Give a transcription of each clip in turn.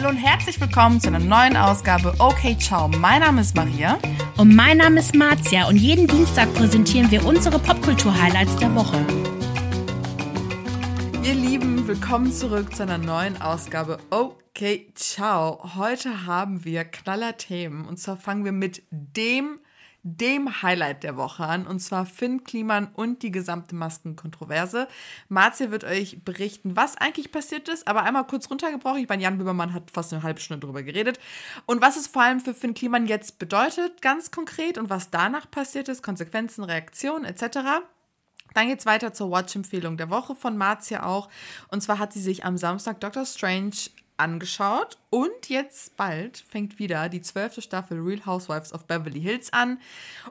Hallo und herzlich willkommen zu einer neuen Ausgabe Okay Ciao. Mein Name ist Maria. Und mein Name ist Marzia und jeden Dienstag präsentieren wir unsere Popkultur-Highlights der Woche. Ihr Lieben, willkommen zurück zu einer neuen Ausgabe Okay Ciao. Heute haben wir knaller Themen und zwar fangen wir mit dem dem Highlight der Woche an, und zwar Finn Kliman und die gesamte Maskenkontroverse. Marzia wird euch berichten, was eigentlich passiert ist, aber einmal kurz runtergebrochen. Ich meine, Jan Böhmermann hat fast eine halbe Stunde darüber geredet. Und was es vor allem für Finn Kliman jetzt bedeutet, ganz konkret, und was danach passiert ist, Konsequenzen, Reaktionen etc. Dann geht es weiter zur Watch-Empfehlung der Woche von Marzia auch. Und zwar hat sie sich am Samstag Doctor Strange angeschaut und jetzt bald fängt wieder die zwölfte Staffel Real Housewives of Beverly Hills an.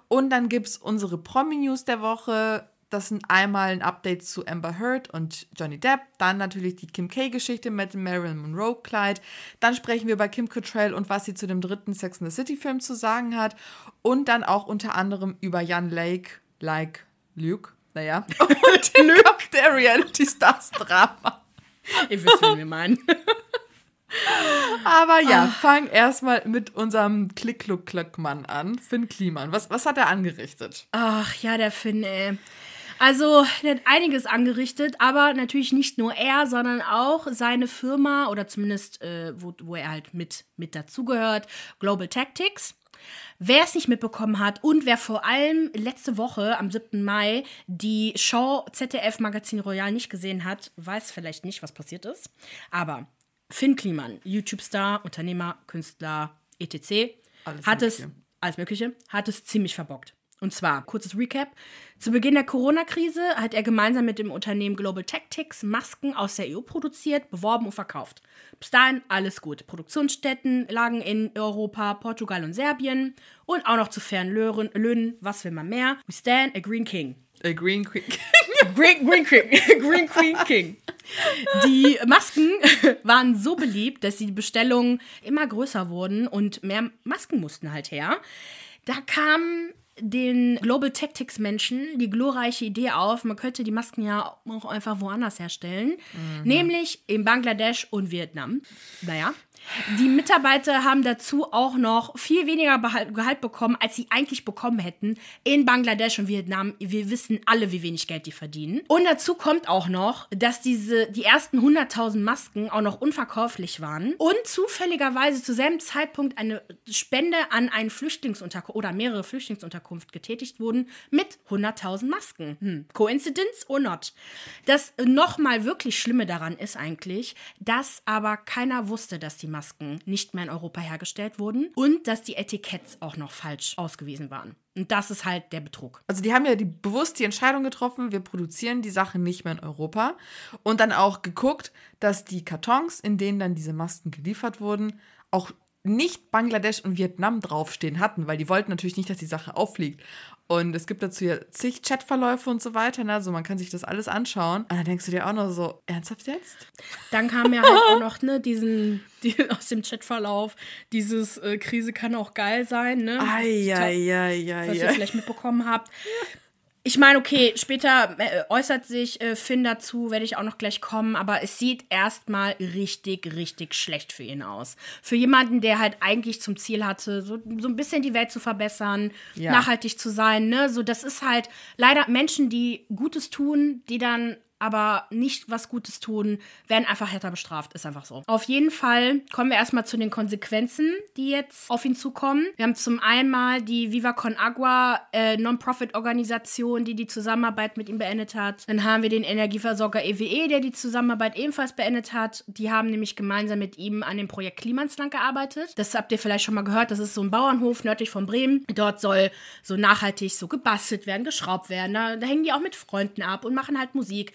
Und dann gibt es unsere Promi-News der Woche. Das sind einmal ein Update zu Amber Heard und Johnny Depp, dann natürlich die Kim K-Geschichte mit dem Marilyn Monroe-Kleid. Dann sprechen wir über Kim Cattrall und was sie zu dem dritten Sex in the City-Film zu sagen hat. Und dann auch unter anderem über Jan Lake, like Luke, naja, und Luke der Reality Stars Drama. Ihr wisst, wen wir meinen. Aber ja, Ach. fang erstmal mit unserem Klick-Kluck-Kluck-Mann an, Finn Kliman. Was, was hat er angerichtet? Ach ja, der Finn, ey. Also, er hat einiges angerichtet, aber natürlich nicht nur er, sondern auch seine Firma oder zumindest, äh, wo, wo er halt mit, mit dazugehört, Global Tactics. Wer es nicht mitbekommen hat und wer vor allem letzte Woche am 7. Mai die Show ZDF Magazin Royal nicht gesehen hat, weiß vielleicht nicht, was passiert ist. Aber Finn Kliman, YouTube-Star, Unternehmer, Künstler, etc., alles hat mögliche. es, alles Mögliche, hat es ziemlich verbockt. Und zwar, kurzes Recap. Zu Beginn der Corona-Krise hat er gemeinsam mit dem Unternehmen Global Tactics Masken aus der EU produziert, beworben und verkauft. Bis dahin alles gut. Produktionsstätten lagen in Europa, Portugal und Serbien und auch noch zu fairen Löhnen. Was will man mehr? We stand a Green King. A Green Queen. Green, Green King. Green Queen King. Die Masken waren so beliebt, dass die Bestellungen immer größer wurden und mehr Masken mussten halt her. Da kam den Global Tactics Menschen die glorreiche Idee auf, man könnte die Masken ja auch einfach woanders herstellen, mhm. nämlich in Bangladesch und Vietnam. Naja, die Mitarbeiter haben dazu auch noch viel weniger Gehalt bekommen, als sie eigentlich bekommen hätten in Bangladesch und Vietnam. Wir wissen alle, wie wenig Geld die verdienen. Und dazu kommt auch noch, dass diese, die ersten 100.000 Masken auch noch unverkäuflich waren und zufälligerweise zu selben Zeitpunkt eine Spende an einen Flüchtlingsunterkunft oder mehrere Flüchtlingsunterkunft getätigt wurden mit 100.000 Masken. Hm. Coincidence or not? Das nochmal wirklich Schlimme daran ist eigentlich, dass aber keiner wusste, dass die Masken nicht mehr in Europa hergestellt wurden und dass die Etiketts auch noch falsch ausgewiesen waren. Und das ist halt der Betrug. Also die haben ja die, bewusst die Entscheidung getroffen, wir produzieren die Sache nicht mehr in Europa und dann auch geguckt, dass die Kartons, in denen dann diese Masken geliefert wurden, auch nicht Bangladesch und Vietnam draufstehen hatten, weil die wollten natürlich nicht, dass die Sache auffliegt. Und es gibt dazu ja zig Chatverläufe und so weiter, ne? also man kann sich das alles anschauen. Und dann denkst du dir auch noch so, ernsthaft jetzt? Dann kam ja halt auch noch, ne, diesen, die, aus dem Chatverlauf, dieses äh, Krise kann auch geil sein, ne? Ai, ai, ai, ai, was ihr vielleicht mitbekommen habt. Ich meine, okay, später äh, äußert sich äh, Finn dazu, werde ich auch noch gleich kommen, aber es sieht erstmal richtig, richtig schlecht für ihn aus. Für jemanden, der halt eigentlich zum Ziel hatte, so, so ein bisschen die Welt zu verbessern, ja. nachhaltig zu sein, ne? So, das ist halt leider Menschen, die Gutes tun, die dann aber nicht was Gutes tun, werden einfach härter bestraft. Ist einfach so. Auf jeden Fall kommen wir erstmal zu den Konsequenzen, die jetzt auf ihn zukommen. Wir haben zum einen mal die Viva Con Agua äh, Non-Profit-Organisation, die die Zusammenarbeit mit ihm beendet hat. Dann haben wir den Energieversorger EWE, e, der die Zusammenarbeit ebenfalls beendet hat. Die haben nämlich gemeinsam mit ihm an dem Projekt Klimansland gearbeitet. Das habt ihr vielleicht schon mal gehört. Das ist so ein Bauernhof nördlich von Bremen. Dort soll so nachhaltig so gebastelt werden, geschraubt werden. Da, da hängen die auch mit Freunden ab und machen halt Musik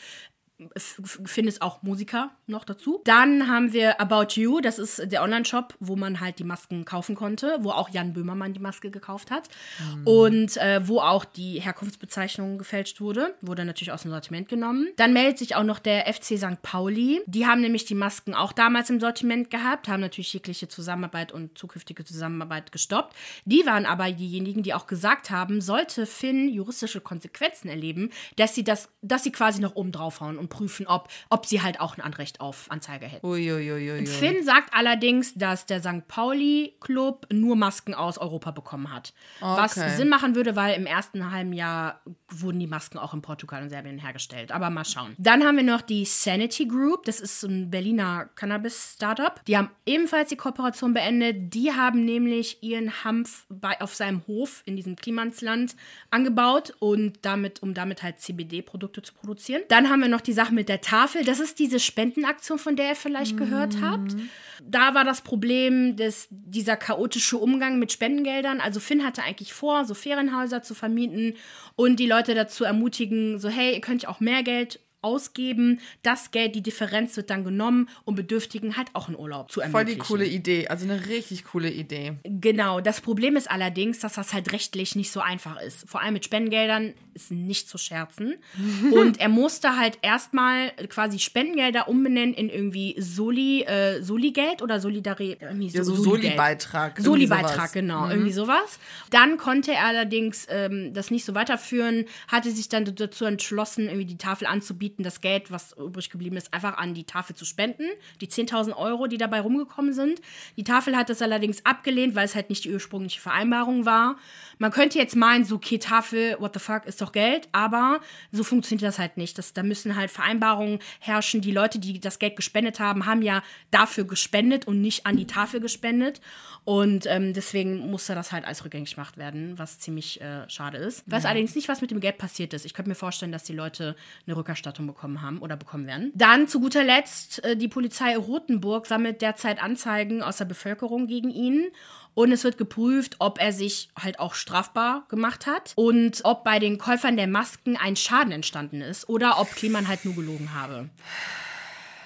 findest auch Musiker noch dazu. Dann haben wir About You, das ist der Online-Shop, wo man halt die Masken kaufen konnte, wo auch Jan Böhmermann die Maske gekauft hat mhm. und äh, wo auch die Herkunftsbezeichnung gefälscht wurde, wurde natürlich aus dem Sortiment genommen. Dann meldet sich auch noch der FC St. Pauli. Die haben nämlich die Masken auch damals im Sortiment gehabt, haben natürlich jegliche Zusammenarbeit und zukünftige Zusammenarbeit gestoppt. Die waren aber diejenigen, die auch gesagt haben, sollte Finn juristische Konsequenzen erleben, dass sie das, dass sie quasi noch oben draufhauen und prüfen, ob, ob sie halt auch ein Anrecht auf Anzeige hätten. Uiuiuiui. Finn sagt allerdings, dass der St. Pauli-Club nur Masken aus Europa bekommen hat. Was Okay. Sinn machen würde, weil im ersten halben Jahr wurden die Masken auch in Portugal und Serbien hergestellt. Aber mal schauen. Dann haben wir noch die Sanity Group. Das ist ein Berliner Cannabis-Startup. Die haben ebenfalls die Kooperation beendet. Die haben nämlich ihren Hanf bei, auf seinem Hof in diesem Klimansland angebaut und damit, um damit halt CBD-Produkte zu produzieren. Dann haben wir noch die Sache mit der Tafel. Das ist diese Spendenaktion, von der ihr vielleicht gehört habt. Da war das Problem, dass dieser chaotische Umgang mit Spendengeldern. Also Finn hatte eigentlich vor, so Ferienhäuser zu vermieten und die Leute dazu ermutigen, so hey, ihr könnt auch mehr Geld ausgeben. Das Geld, die Differenz wird dann genommen, um Bedürftigen halt auch einen Urlaub zu Voll ermöglichen. die coole Idee. Also eine richtig coole Idee. Genau, das Problem ist allerdings, dass das halt rechtlich nicht so einfach ist. Vor allem mit Spendengeldern ist nicht zu scherzen. Und er musste halt erstmal quasi Spendengelder umbenennen in irgendwie Soli, äh, Soli-Geld oder Solidari irgendwie Ja, so. Soli-Beitrag. Soli-Beitrag, genau, irgendwie sowas. Dann konnte er allerdings ähm, das nicht so weiterführen, hatte sich dann dazu entschlossen, irgendwie die Tafel anzubieten, das Geld, was übrig geblieben ist, einfach an die Tafel zu spenden. Die 10.000 Euro, die dabei rumgekommen sind. Die Tafel hat das allerdings abgelehnt, weil es halt nicht die ursprüngliche Vereinbarung war. Man könnte jetzt meinen, so, okay, Tafel, what the fuck, ist doch Geld, aber so funktioniert das halt nicht. Das, da müssen halt Vereinbarungen herrschen. Die Leute, die das Geld gespendet haben, haben ja dafür gespendet und nicht an die Tafel gespendet. Und ähm, deswegen musste das halt alles rückgängig gemacht werden, was ziemlich äh, schade ist. Ich weiß allerdings nicht, was mit dem Geld passiert ist. Ich könnte mir vorstellen, dass die Leute eine Rückerstattung bekommen haben oder bekommen werden. Dann zu guter Letzt, äh, die Polizei Rothenburg sammelt derzeit Anzeigen aus der Bevölkerung gegen ihn. Und es wird geprüft, ob er sich halt auch strafbar gemacht hat und ob bei den Käufern der Masken ein Schaden entstanden ist oder ob Kliman halt nur gelogen habe.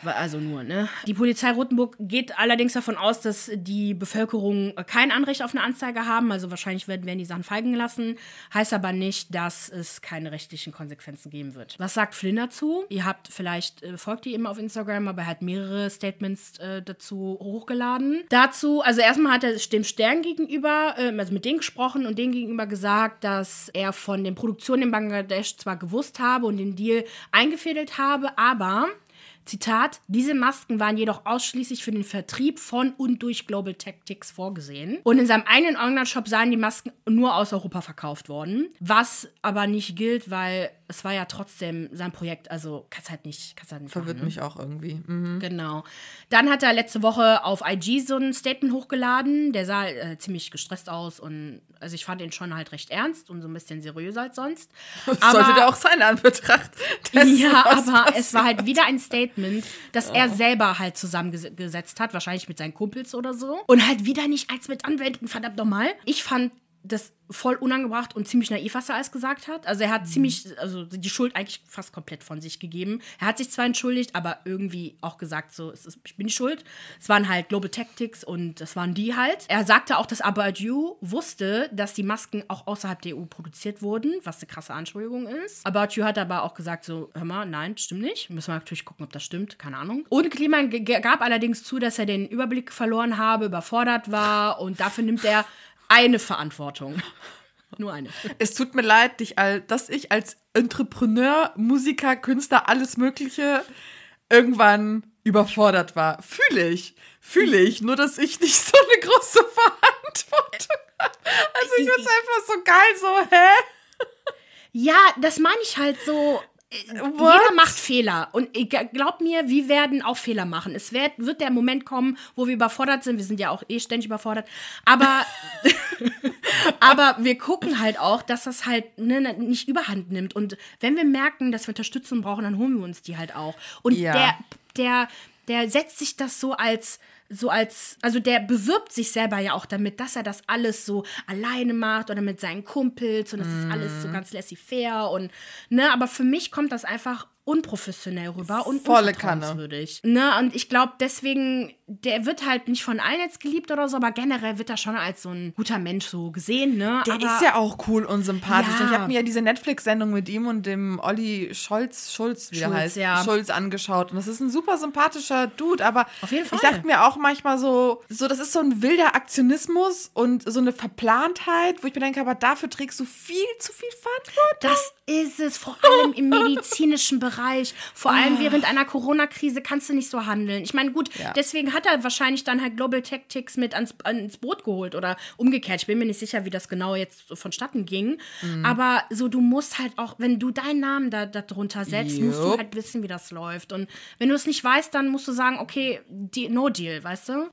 Also nur, ne? Die Polizei Rotenburg geht allerdings davon aus, dass die Bevölkerung kein Anrecht auf eine Anzeige haben. Also wahrscheinlich werden, werden die Sachen feigen gelassen. Heißt aber nicht, dass es keine rechtlichen Konsequenzen geben wird. Was sagt Flynn dazu? Ihr habt vielleicht, äh, folgt ihr ihm auf Instagram, aber er hat mehrere Statements äh, dazu hochgeladen. Dazu, also erstmal hat er dem Stern gegenüber, äh, also mit denen gesprochen und denen gegenüber gesagt, dass er von den Produktionen in Bangladesch zwar gewusst habe und den Deal eingefädelt habe, aber Zitat, diese Masken waren jedoch ausschließlich für den Vertrieb von und durch Global Tactics vorgesehen. Und in seinem eigenen Online-Shop seien die Masken nur aus Europa verkauft worden. Was aber nicht gilt, weil es war ja trotzdem sein Projekt. Also kannst halt nicht, kannst halt nicht Verwirrt machen, ne? mich auch irgendwie. Mhm. Genau. Dann hat er letzte Woche auf IG so ein Statement hochgeladen. Der sah äh, ziemlich gestresst aus und also ich fand ihn schon halt recht ernst und so ein bisschen seriöser als sonst. Das sollte der auch sein in Anbetracht. dessen, Ja, aber passiert. es war halt wieder ein Statement, das er selber halt zusammengesetzt hat, wahrscheinlich mit seinen Kumpels oder so. Und halt wieder nicht eins mit anwenden, verdammt nochmal. Ich fand das voll unangebracht und ziemlich naiv, was er alles gesagt hat. Also er hat ziemlich, also die Schuld eigentlich fast komplett von sich gegeben. Er hat sich zwar entschuldigt, aber irgendwie auch gesagt, so, ist, ich bin die schuld. Es waren halt Global Tactics und das waren die halt. Er sagte auch, dass Abadju wusste, dass die Masken auch außerhalb der EU produziert wurden, was eine krasse Anschuldigung ist. Abadju hat aber auch gesagt, so, hör mal, nein, stimmt nicht. Müssen wir natürlich gucken, ob das stimmt, keine Ahnung. Und Kliman gab allerdings zu, dass er den Überblick verloren habe, überfordert war und dafür nimmt er eine Verantwortung. Nur eine. Es tut mir leid, dich al- dass ich als Entrepreneur, Musiker, Künstler, alles Mögliche irgendwann überfordert war. Fühle ich. Fühle ich. Nur, dass ich nicht so eine große Verantwortung habe. Also ich finde es einfach so geil, so, hä? Ja, das meine ich halt so. What? Jeder macht Fehler. Und glaub mir, wir werden auch Fehler machen. Es wird, wird der Moment kommen, wo wir überfordert sind. Wir sind ja auch eh ständig überfordert. Aber, aber wir gucken halt auch, dass das halt ne, nicht überhand nimmt. Und wenn wir merken, dass wir Unterstützung brauchen, dann holen wir uns die halt auch. Und Ja. der, der, der setzt sich das so als so als, also der bewirbt sich selber ja auch damit, dass er das alles so alleine macht oder mit seinen Kumpels und das ist alles Mhm. so ganz laissez-faire und, ne, aber für mich kommt das einfach unprofessionell rüber und Volle Kanne. unvertrauenswürdig. Ne, und ich glaube deswegen, der wird halt nicht von allen jetzt geliebt oder so, aber generell wird er schon als so ein guter Mensch so gesehen, ne? Der aber, ist ja auch cool und sympathisch. Ja. Ich habe mir ja diese Netflix-Sendung mit ihm und dem Olli Scholz, Schulz, wie er Schulz, heißt, ja. Schulz angeschaut. Und das ist ein super sympathischer Dude, aber Auf jeden Fall. ich dachte mir auch manchmal so, so, das ist so ein wilder Aktionismus und so eine Verplantheit, wo ich mir denke, aber dafür trägst du viel zu viel Verantwortung. Das ist es, vor allem im medizinischen Bereich. Reich. Vor allem während einer Corona-Krise kannst du nicht so handeln. Ich meine, gut, Ja. deswegen hat er wahrscheinlich dann halt Global Tactics mit ans, ans Boot geholt oder umgekehrt. Ich bin mir nicht sicher, wie das genau jetzt so vonstatten ging. Mhm. Aber so, du musst halt auch, wenn du deinen Namen da, da drunter setzt, musst du halt wissen, wie das läuft. Und wenn du es nicht weißt, dann musst du sagen, okay, die, no deal, weißt du?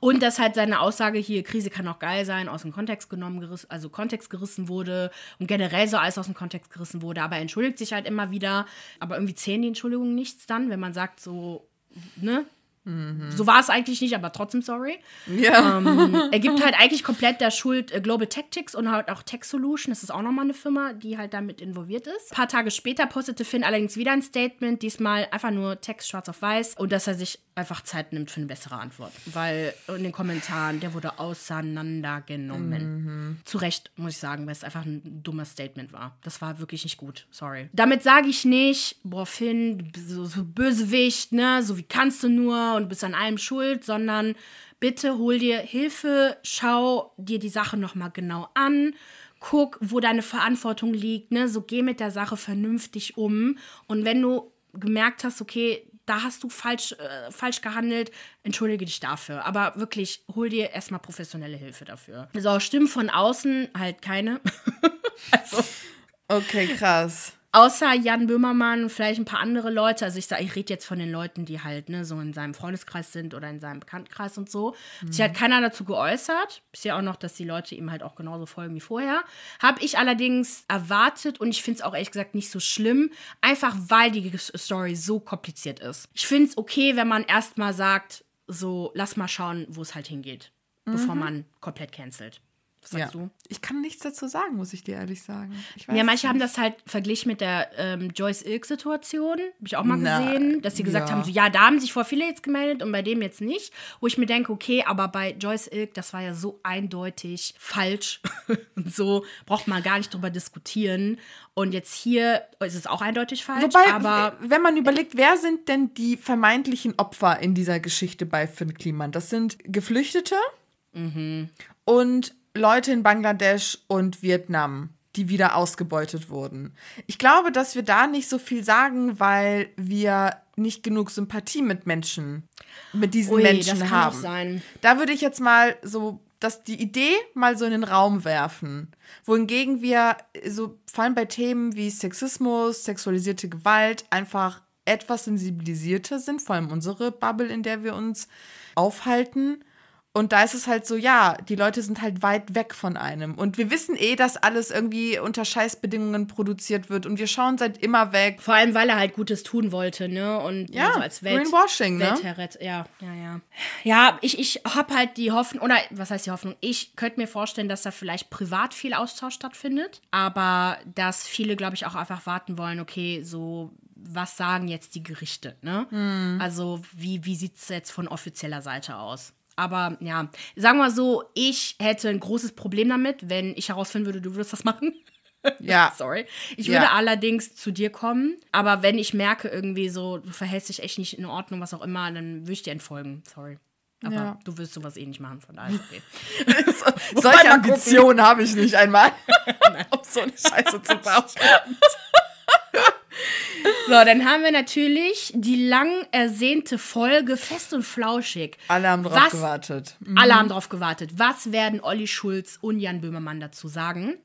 Und dass halt seine Aussage hier, Krise kann auch geil sein, aus dem Kontext genommen, gerissen, also Kontext gerissen wurde und generell so alles aus dem Kontext gerissen wurde. Aber er entschuldigt sich halt immer wieder. Aber irgendwie zählen die Entschuldigungen nichts dann, wenn man sagt so, ne? So war es eigentlich nicht, aber trotzdem sorry. Ja. Ähm, er gibt halt eigentlich komplett der Schuld äh, Global Tactics und halt auch Tech Solution. Das ist auch nochmal eine Firma, die halt damit involviert ist. Ein paar Tage später postete Finn allerdings wieder ein Statement, diesmal einfach nur Text schwarz auf weiß und dass er sich einfach Zeit nimmt für eine bessere Antwort. Weil in den Kommentaren, der wurde auseinandergenommen. Zu Recht, muss ich sagen, weil es einfach ein dummes Statement war. Das war wirklich nicht gut. Sorry. Damit sage ich nicht, boah, Finn, so, so Bösewicht, ne? So wie kannst du nur und bist an allem schuld, sondern bitte hol dir Hilfe, schau dir die Sache nochmal genau an. Guck, wo deine Verantwortung liegt, ne? So geh mit der Sache vernünftig um. Und wenn du gemerkt hast, okay, da hast du falsch, äh, falsch gehandelt, entschuldige dich dafür. Aber wirklich, hol dir erstmal professionelle Hilfe dafür. So, Stimmen von außen halt keine. also, Okay, krass. Außer Jan Böhmermann und vielleicht ein paar andere Leute. Also ich sage, ich rede jetzt von den Leuten, die halt ne, so in seinem Freundeskreis sind oder in seinem Bekanntenkreis und so. Hat sich halt keiner dazu geäußert. Ich sehe auch noch, dass die Leute ihm halt auch genauso folgen wie vorher. Habe ich allerdings erwartet und ich finde es auch ehrlich gesagt nicht so schlimm, einfach weil die Story so kompliziert ist. Ich finde es okay, wenn man erstmal sagt, so lass mal schauen, wo es halt hingeht, bevor man komplett cancelt. Was sagst Ja. du? Ich kann nichts dazu sagen, muss ich dir ehrlich sagen. Ja, manche haben das halt verglichen mit der ähm, Joyce Ilk-Situation. Habe ich auch mal Na, gesehen, dass sie gesagt ja. haben, so ja, da haben sich vor viele jetzt gemeldet und bei dem jetzt nicht. Wo ich mir denke, okay, aber bei Joyce Ilk, das war ja so eindeutig falsch. und so braucht man gar nicht drüber diskutieren. Und jetzt hier ist es auch eindeutig falsch, Wobei, aber wenn man überlegt, wer sind denn die vermeintlichen Opfer in dieser Geschichte bei Finn Kliman? Das sind Geflüchtete und Leute in Bangladesch und Vietnam, die wieder ausgebeutet wurden. Ich glaube, dass wir da nicht so viel sagen, weil wir nicht genug Sympathie mit Menschen, mit diesen Ui, Menschen das kann auch haben. Da würde ich jetzt mal so dass die Idee mal so in den Raum werfen. Wohingegen wir so vor allem bei Themen wie Sexismus, sexualisierte Gewalt einfach etwas sensibilisierter sind, vor allem unsere Bubble, in der wir uns aufhalten. Und da ist es halt so, ja, die Leute sind halt weit weg von einem. Und wir wissen eh, dass alles irgendwie unter Scheißbedingungen produziert wird. Und wir schauen seit immer weg. vor allem, weil er halt Gutes tun wollte, ne? Und Ja, so als Welt, Greenwashing, ne? Weltherret, ja, ja, ja. Ja, ich, ich hab halt die Hoffnung, oder was heißt die Hoffnung? Ich könnte mir vorstellen, dass da vielleicht privat viel Austausch stattfindet, aber dass viele, glaube ich, auch einfach warten wollen, okay, so, was sagen jetzt die Gerichte, ne? Hm. Also, wie, wie sieht es jetzt von offizieller Seite aus? Aber ja, sagen wir mal so, ich hätte ein großes Problem damit, wenn ich herausfinden würde, du würdest das machen. Ja. Sorry. Ich Ja. würde allerdings zu dir kommen, aber wenn ich merke irgendwie so, du verhältst dich echt nicht in Ordnung, was auch immer, dann würde ich dir entfolgen. Sorry. Aber Ja. du wirst sowas eh nicht machen, von daher ist okay. Solche mal gucken. Ambitionen habe ich nicht einmal, um so eine Scheiße zu bauen. So, dann haben wir natürlich die lang ersehnte Folge Fest und Flauschig. Alle haben drauf Was- gewartet. Alle haben drauf gewartet. Was werden Olli Schulz und Jan Böhmermann dazu sagen?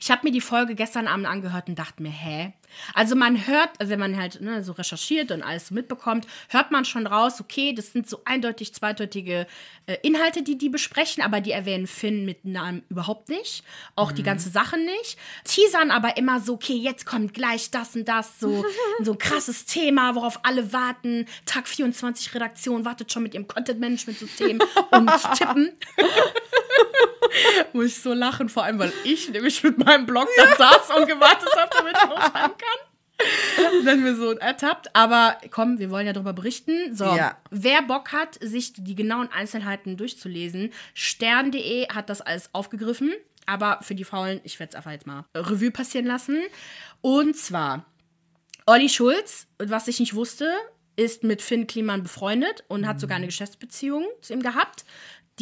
Ich habe mir die Folge gestern Abend angehört und dachte mir, hä? Also man hört, also wenn man halt ne, so recherchiert und alles so mitbekommt, hört man schon raus, okay, das sind so eindeutig zweideutige äh, Inhalte, die die besprechen, aber die erwähnen Finn mit Namen überhaupt nicht. Auch die ganze Sache nicht. Teasern aber immer so, okay, jetzt kommt gleich das und das, so, so ein krasses Thema, worauf alle warten. Tag 24 Redaktion wartet schon mit ihrem Content-Management-System und tippen. Muss ich so lachen, vor allem, weil ich nämlich mit meinem Blog da saß und gewartet habe, damit ich losschreiben kann. Und dann mir so ertappt. Aber komm, wir wollen ja darüber berichten. So, Ja. wer Bock hat, sich die genauen Einzelheiten durchzulesen, stern.de hat das alles aufgegriffen. Aber für die Faulen, ich werde es einfach jetzt mal Revue passieren lassen. Und zwar, Olli Schulz, was ich nicht wusste, ist mit Finn Kliman befreundet und hat sogar eine Geschäftsbeziehung zu ihm gehabt.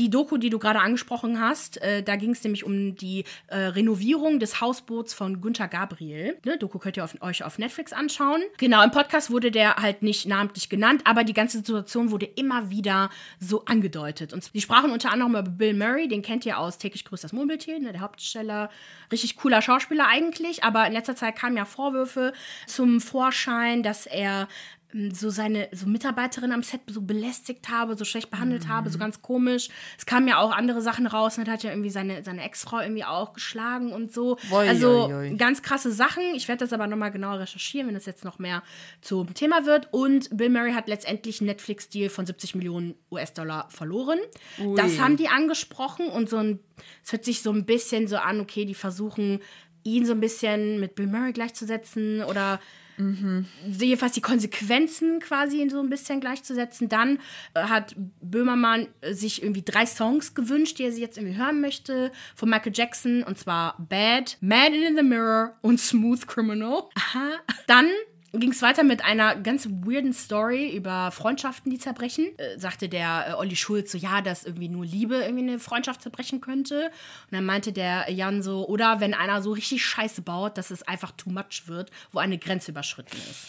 Die Doku, die du gerade angesprochen hast, äh, da ging es nämlich um die äh, Renovierung des Hausboots von Günther Gabriel. Ne, Doku könnt ihr auf, euch auf Netflix anschauen. Genau, im Podcast wurde der halt nicht namentlich genannt, aber die ganze Situation wurde immer wieder so angedeutet. Und sie sprachen unter anderem über Bill Murray, den kennt ihr aus täglich grüßt das Murmeltier, ne, der Hauptsteller. Richtig cooler Schauspieler eigentlich, aber in letzter Zeit kamen ja Vorwürfe zum Vorschein, dass er so seine so Mitarbeiterin am Set so belästigt habe, so schlecht behandelt Mhm. habe, so ganz komisch. Es kamen ja auch andere Sachen raus und hat ja irgendwie seine, seine Ex-Frau irgendwie auch geschlagen und so. Ui, also ui, ui. ganz krasse Sachen. Ich werde das aber nochmal genauer recherchieren, wenn es jetzt noch mehr zum Thema wird. Und Bill Murray hat letztendlich einen Netflix-Deal von 70 Millionen US-Dollar verloren. Das haben die angesprochen und so ein, es hört sich so ein bisschen so an, okay, die versuchen ihn so ein bisschen mit Bill Murray gleichzusetzen oder jedenfalls die Konsequenzen quasi so ein bisschen gleichzusetzen. Dann äh, hat Böhmermann äh, sich irgendwie drei Songs gewünscht, die er jetzt irgendwie hören möchte, von Michael Jackson, und zwar Bad, Man in the Mirror und Smooth Criminal. Aha. Dann ging es weiter mit einer ganz weirden Story über Freundschaften, die zerbrechen. Äh, sagte der äh, Olli Schulz so, ja, dass irgendwie nur Liebe irgendwie eine Freundschaft zerbrechen könnte. Und dann meinte der Jan so, oder wenn einer so richtig Scheiße baut, dass es einfach too much wird, wo eine Grenze überschritten ist.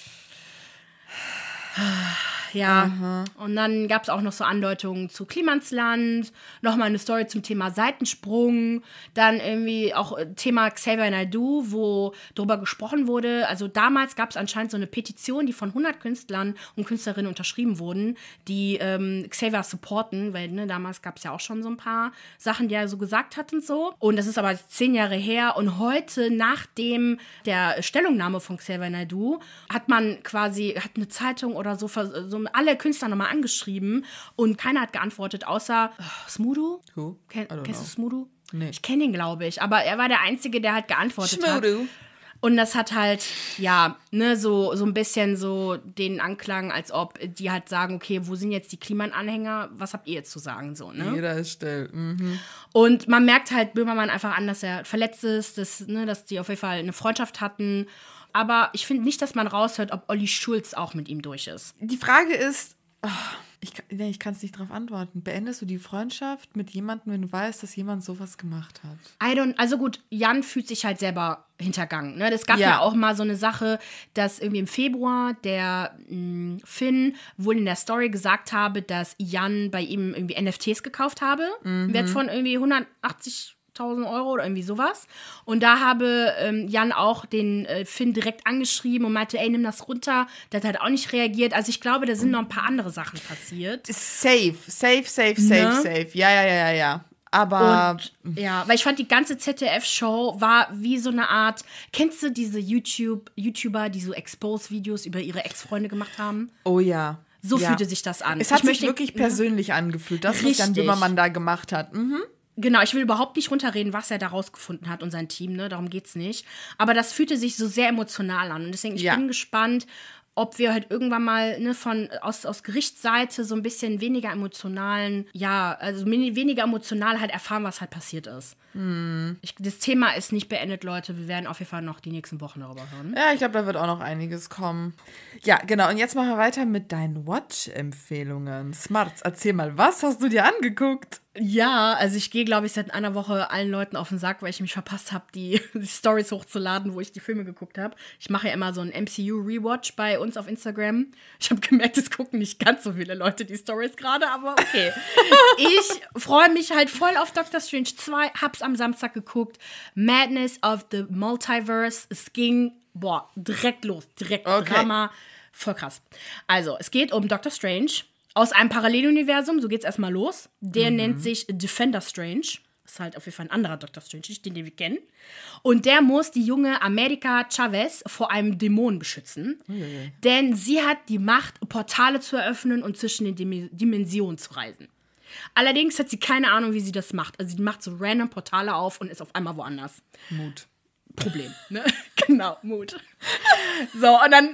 Ja, und dann gab es auch noch so Andeutungen zu Klimansland, nochmal eine Story zum Thema Seitensprung, dann irgendwie auch äh, Thema Xavier Naidoo, wo darüber gesprochen wurde. Also damals gab es anscheinend so eine Petition, die von 100 Künstlern und Künstlerinnen unterschrieben wurden, die ähm, Xavier supporten, weil ne, damals gab es ja auch schon so ein paar Sachen, die er so gesagt hat und so. Und das ist aber zehn Jahre her und heute, nachdem der Stellungnahme von Xavier Naidoo, hat man quasi, hat eine Zeitung oder so, vers- so alle Künstler nochmal angeschrieben und keiner hat geantwortet, außer oh, Smudo. Who? Ken, kennst du. Smudo? Nee. Ich kenne ihn, glaube ich, aber er war der Einzige, der halt geantwortet hat. Schmudu. Und das hat halt, ja, ne, so, so ein bisschen so den Anklang, als ob die halt sagen, okay, wo sind jetzt die Kliman-Anhänger? Was habt ihr jetzt zu sagen? So, ne? Jeder ist still. Mhm. Und man merkt halt Böhmermann einfach an, dass er verletzt ist, dass, ne, dass die auf jeden Fall eine Freundschaft hatten. Aber ich finde nicht, dass man raushört, ob Olli Schulz auch mit ihm durch ist. Die Frage ist, ah, ich, kann- nee, ich kann es nicht darauf antworten. Beendest du die Freundschaft mit jemandem, wenn du weißt, dass jemand sowas gemacht hat? I don't, also gut, Jan fühlt sich halt selber hintergangen. Ne? Das gab ja. Ja. auch mal so eine Sache, dass irgendwie im Februar der mh, Finn wohl in der Story gesagt habe, dass Jan bei ihm irgendwie NFTs gekauft habe. Im Wert von irgendwie 180 Euro oder irgendwie sowas. Und da habe ähm, Jan auch den äh, Finn direkt angeschrieben und meinte, ey, nimm das runter. Der hat halt auch nicht reagiert. Also ich glaube, da sind noch ein paar andere Sachen passiert. Safe, safe, safe, safe, Ne? safe. Ja, ja, ja, ja, ja. Aber Und ja, weil ich fand, die ganze ZDF-Show war wie so eine Art. Kennst du diese YouTube, YouTuber, die so Expose-Videos über ihre Ex-Freunde gemacht haben? oh ja. So ja. fühlte sich das an. Es hat Ich sich möchte- wirklich persönlich angefühlt, das, was Jan Richtig. Böhmermann da gemacht hat. Mhm. Genau, ich will überhaupt nicht runterreden, was er da rausgefunden hat und sein Team, ne? Darum geht's nicht. Aber das fühlte sich so sehr emotional an. Und deswegen, ich Ja. bin gespannt, ob wir halt irgendwann mal ne, von aus, aus Gerichtsseite so ein bisschen weniger emotionalen, ja, also weniger emotional halt erfahren, was halt passiert ist. Hm. Ich, das Thema ist nicht beendet, Leute. Wir werden auf jeden Fall noch die nächsten Wochen darüber hören. Ja, ich glaube, da wird auch noch einiges kommen. Ja, genau. Und jetzt machen wir weiter mit deinen Watch-Empfehlungen. Smarts, erzähl mal, was hast du dir angeguckt? Ja, also ich gehe, glaube ich, seit einer Woche allen Leuten auf den Sack, weil ich mich verpasst habe, die, die Stories hochzuladen, wo ich die Filme geguckt habe. Ich mache ja immer so einen MCU-Rewatch bei uns auf Instagram. Ich habe gemerkt, es gucken nicht ganz so viele Leute die Stories gerade, aber okay. ich freue mich halt voll auf Doctor Strange 2, hab's am Samstag geguckt. Madness of the Multiverse. Es ging, boah, direkt los, direkt Okay. Drama. Voll krass. Also, es geht um Doctor Strange aus einem Paralleluniversum, so geht's erstmal los. Der nennt sich Defender Strange. Das ist halt auf jeden Fall ein anderer Doctor Strange, nicht den, den wir kennen. Und der muss die junge America Chavez vor einem Dämon beschützen. Denn sie hat die Macht, Portale zu eröffnen und zwischen den Dim Dimensionen zu reisen. Allerdings hat sie keine Ahnung, wie sie das macht. Also sie macht so random Portale auf und ist auf einmal woanders. Mut. Problem. Ne? genau, Mut. So, und dann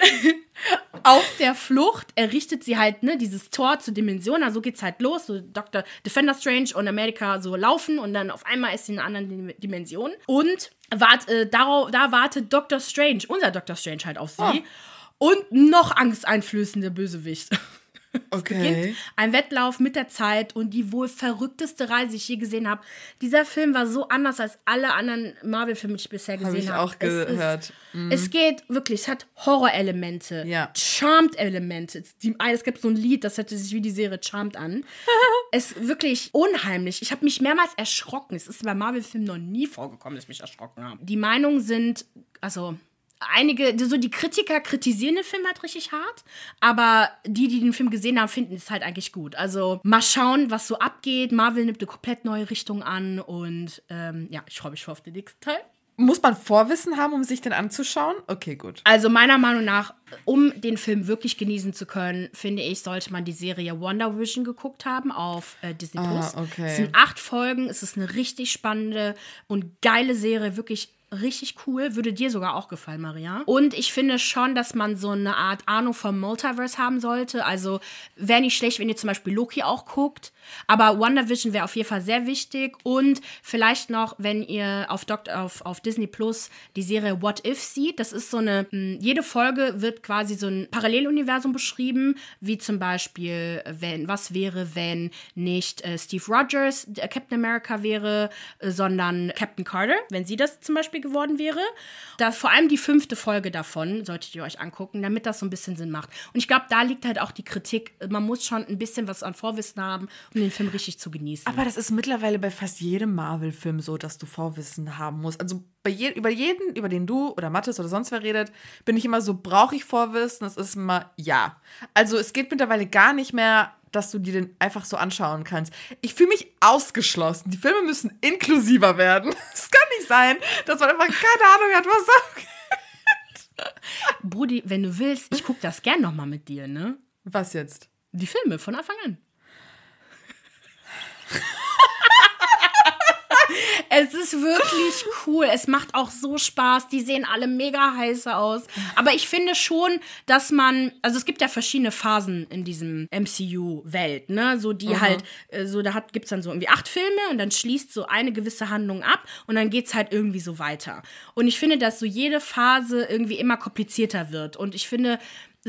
auf der Flucht errichtet sie halt ne, dieses Tor zur Dimension. Also geht's halt los. So Dr. Defender Strange und America so laufen und dann auf einmal ist sie in einer anderen Dim- Dimension. Und wart, äh, darauf, da wartet Dr. Strange, unser Dr. Strange halt auf sie. Und noch angsteinflößende Bösewicht. Es Okay. ein Wettlauf mit der Zeit und die wohl verrückteste Reise, die ich je gesehen habe. Dieser Film war so anders als alle anderen Marvel-Filme, die ich bisher gesehen ich habe. auch Es ist- gehört. Mhm. Es geht wirklich, es hat Horror-Elemente, Ja. Charmed-Elemente. Die- Es gibt so ein Lied, das hört sich wie die Serie Charmed an. es ist wirklich unheimlich. Ich habe mich mehrmals erschrocken. Es ist bei Marvel-Filmen noch nie vorgekommen, dass ich mich erschrocken habe. Die Meinungen sind, also einige, so die Kritiker kritisieren den Film halt richtig hart, aber die, die den Film gesehen haben, finden es halt eigentlich gut. Also mal schauen, was so abgeht. Marvel nimmt eine komplett neue Richtung an und ähm, ja, ich freue mich schon auf den nächsten Teil. Muss man Vorwissen haben, um sich den anzuschauen? Okay, gut. Also meiner Meinung nach, um den Film wirklich genießen zu können, finde ich, sollte man die Serie Wonder Vision geguckt haben auf äh, Disney Plus. Ah, okay. Es sind acht Folgen, es ist eine richtig spannende und geile Serie, wirklich richtig cool. Würde dir sogar auch gefallen, Maria. Und ich finde schon, dass man so eine Art Ahnung vom Multiverse haben sollte. Also wäre nicht schlecht, wenn ihr zum Beispiel Loki auch guckt. Aber WandaVision wäre auf jeden Fall sehr wichtig. Und vielleicht noch, wenn ihr auf, Doc auf, auf Disney Plus die Serie What If sieht. Das ist so eine, mh, jede Folge wird quasi so ein Paralleluniversum beschrieben, wie zum Beispiel, wenn, was wäre, wenn nicht äh, Steve Rogers der Captain America wäre, äh, sondern Captain Carter, wenn sie das zum Beispiel geworden wäre. Da, vor allem die fünfte Folge davon solltet ihr euch angucken, damit das so ein bisschen Sinn macht. Und ich glaube, da liegt halt auch die Kritik. Man muss schon ein bisschen was an Vorwissen haben, um den Film richtig zu genießen. Aber das ist mittlerweile bei fast jedem Marvel-Film so, dass du Vorwissen haben musst. Also je, über jeden, über den du oder Mathis oder sonst wer redet, bin ich immer so, brauche ich Vorwissen? Das ist immer ja. Also es geht mittlerweile gar nicht mehr, dass du dir den einfach so anschauen kannst. Ich fühle mich ausgeschlossen. Die Filme müssen inklusiver werden. Es kann nicht sein, dass man einfach keine Ahnung hat, was ab. Brudi, wenn du willst, ich gucke das gern nochmal mit dir, ne? Was jetzt? Die Filme von Anfang an. Es ist wirklich cool. Es macht auch so Spaß. Die sehen alle mega heiß aus. Aber ich finde schon, dass man, also es gibt ja verschiedene Phasen in diesem MCU-Welt, ne? So die halt, äh, so da hat, gibt's dann so irgendwie acht Filme und dann schließt so eine gewisse Handlung ab und dann geht's halt irgendwie so weiter. Und ich finde, dass so jede Phase irgendwie immer komplizierter wird. Und ich finde,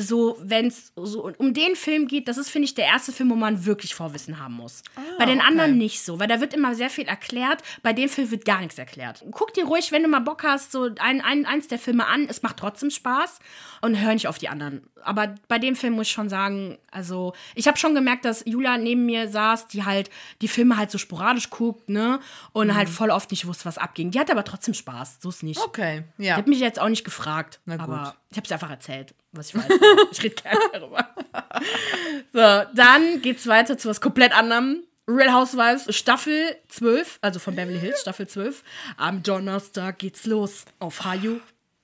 so, wenn es so um den Film geht, das ist, finde ich, der erste Film, wo man wirklich Vorwissen haben muss. Bei den okay. anderen nicht so, weil da wird immer sehr viel erklärt. Bei dem Film wird gar nichts erklärt. Guck dir ruhig, wenn du mal Bock hast, so ein, ein, eins der Filme an. Es macht trotzdem Spaß und hör nicht auf die anderen. Aber bei dem Film muss ich schon sagen, also ich habe schon gemerkt, dass Julia neben mir saß, die halt die Filme halt so sporadisch guckt, ne? Und Mhm. halt voll oft nicht wusste, was abging. Die hat aber trotzdem Spaß, so ist nicht. Okay, Ich ja. habe mich jetzt auch nicht gefragt, Na gut. aber ich habe es einfach erzählt, was ich weiß. ich rede gerne darüber. So, dann geht's weiter zu was komplett anderem. Real Housewives Staffel 12, also von Beverly Hills Staffel 12. Am Donnerstag geht's los auf Hayu.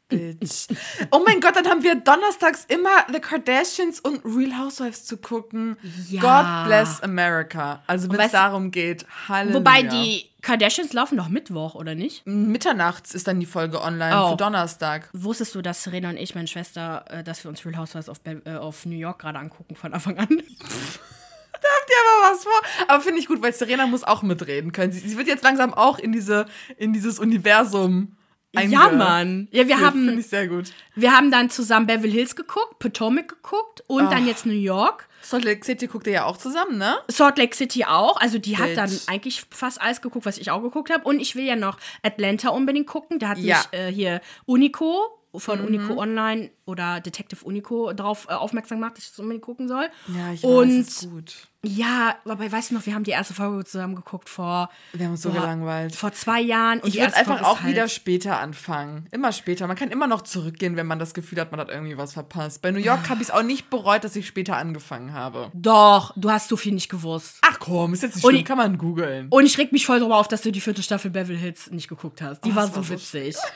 Bitch. Oh mein Gott, dann haben wir donnerstags immer The Kardashians und Real Housewives zu gucken. Ja. God bless America. Also wenn es darum geht, Halleluja. Wobei die Kardashians laufen doch Mittwoch, oder nicht? Mitternachts ist dann die Folge online Oh. für Donnerstag. Wusstest du, dass Serena und ich, meine Schwester, äh, dass wir uns Real Housewives auf, äh, auf New York gerade angucken von Anfang an? Habt ihr aber was vor? Aber finde ich gut, weil Serena muss auch mitreden können. Sie, sie wird jetzt langsam auch in diese in dieses Universum Ja, Mann. Ja, wir haben- Finde ich sehr gut. Wir haben dann zusammen Beverly Hills geguckt, Potomac geguckt und dann Ach. jetzt New York. Salt Lake City guckt ihr ja auch zusammen, ne? Salt Lake City auch. Also die hat Bitch. dann eigentlich fast alles geguckt, was ich auch geguckt habe. Und ich will ja noch Atlanta unbedingt gucken. Da hat Ja. mich äh, hier Unico von Unico Online oder Detective Unico darauf äh, aufmerksam gemacht, dass ich das unbedingt gucken soll. Ja, ich Und weiß, ist gut. ja, aber weißt du noch, wir haben die erste Folge zusammen geguckt vor, Wir haben uns so boah, gelangweilt. vor zwei Jahren. Und Ich würde einfach Folge auch halt- wieder später anfangen. Immer später. Man kann immer noch zurückgehen, wenn man das Gefühl hat, man hat irgendwie was verpasst. Bei New York habe ich es auch nicht bereut, dass ich später angefangen habe. Doch, du hast so viel nicht gewusst. Ach komm, ist jetzt nicht Und schlimm, ich- kann man googeln. Und ich reg mich voll darüber auf, dass du die vierte Staffel Beverly Hills nicht geguckt hast. Die Oh, war so war so witzig.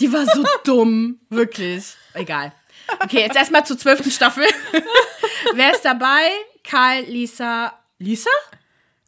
die war so dumm. Wirklich. Egal. Okay, jetzt erstmal zur zwölften Staffel. Wer ist dabei? Karl, Lisa. Lisa?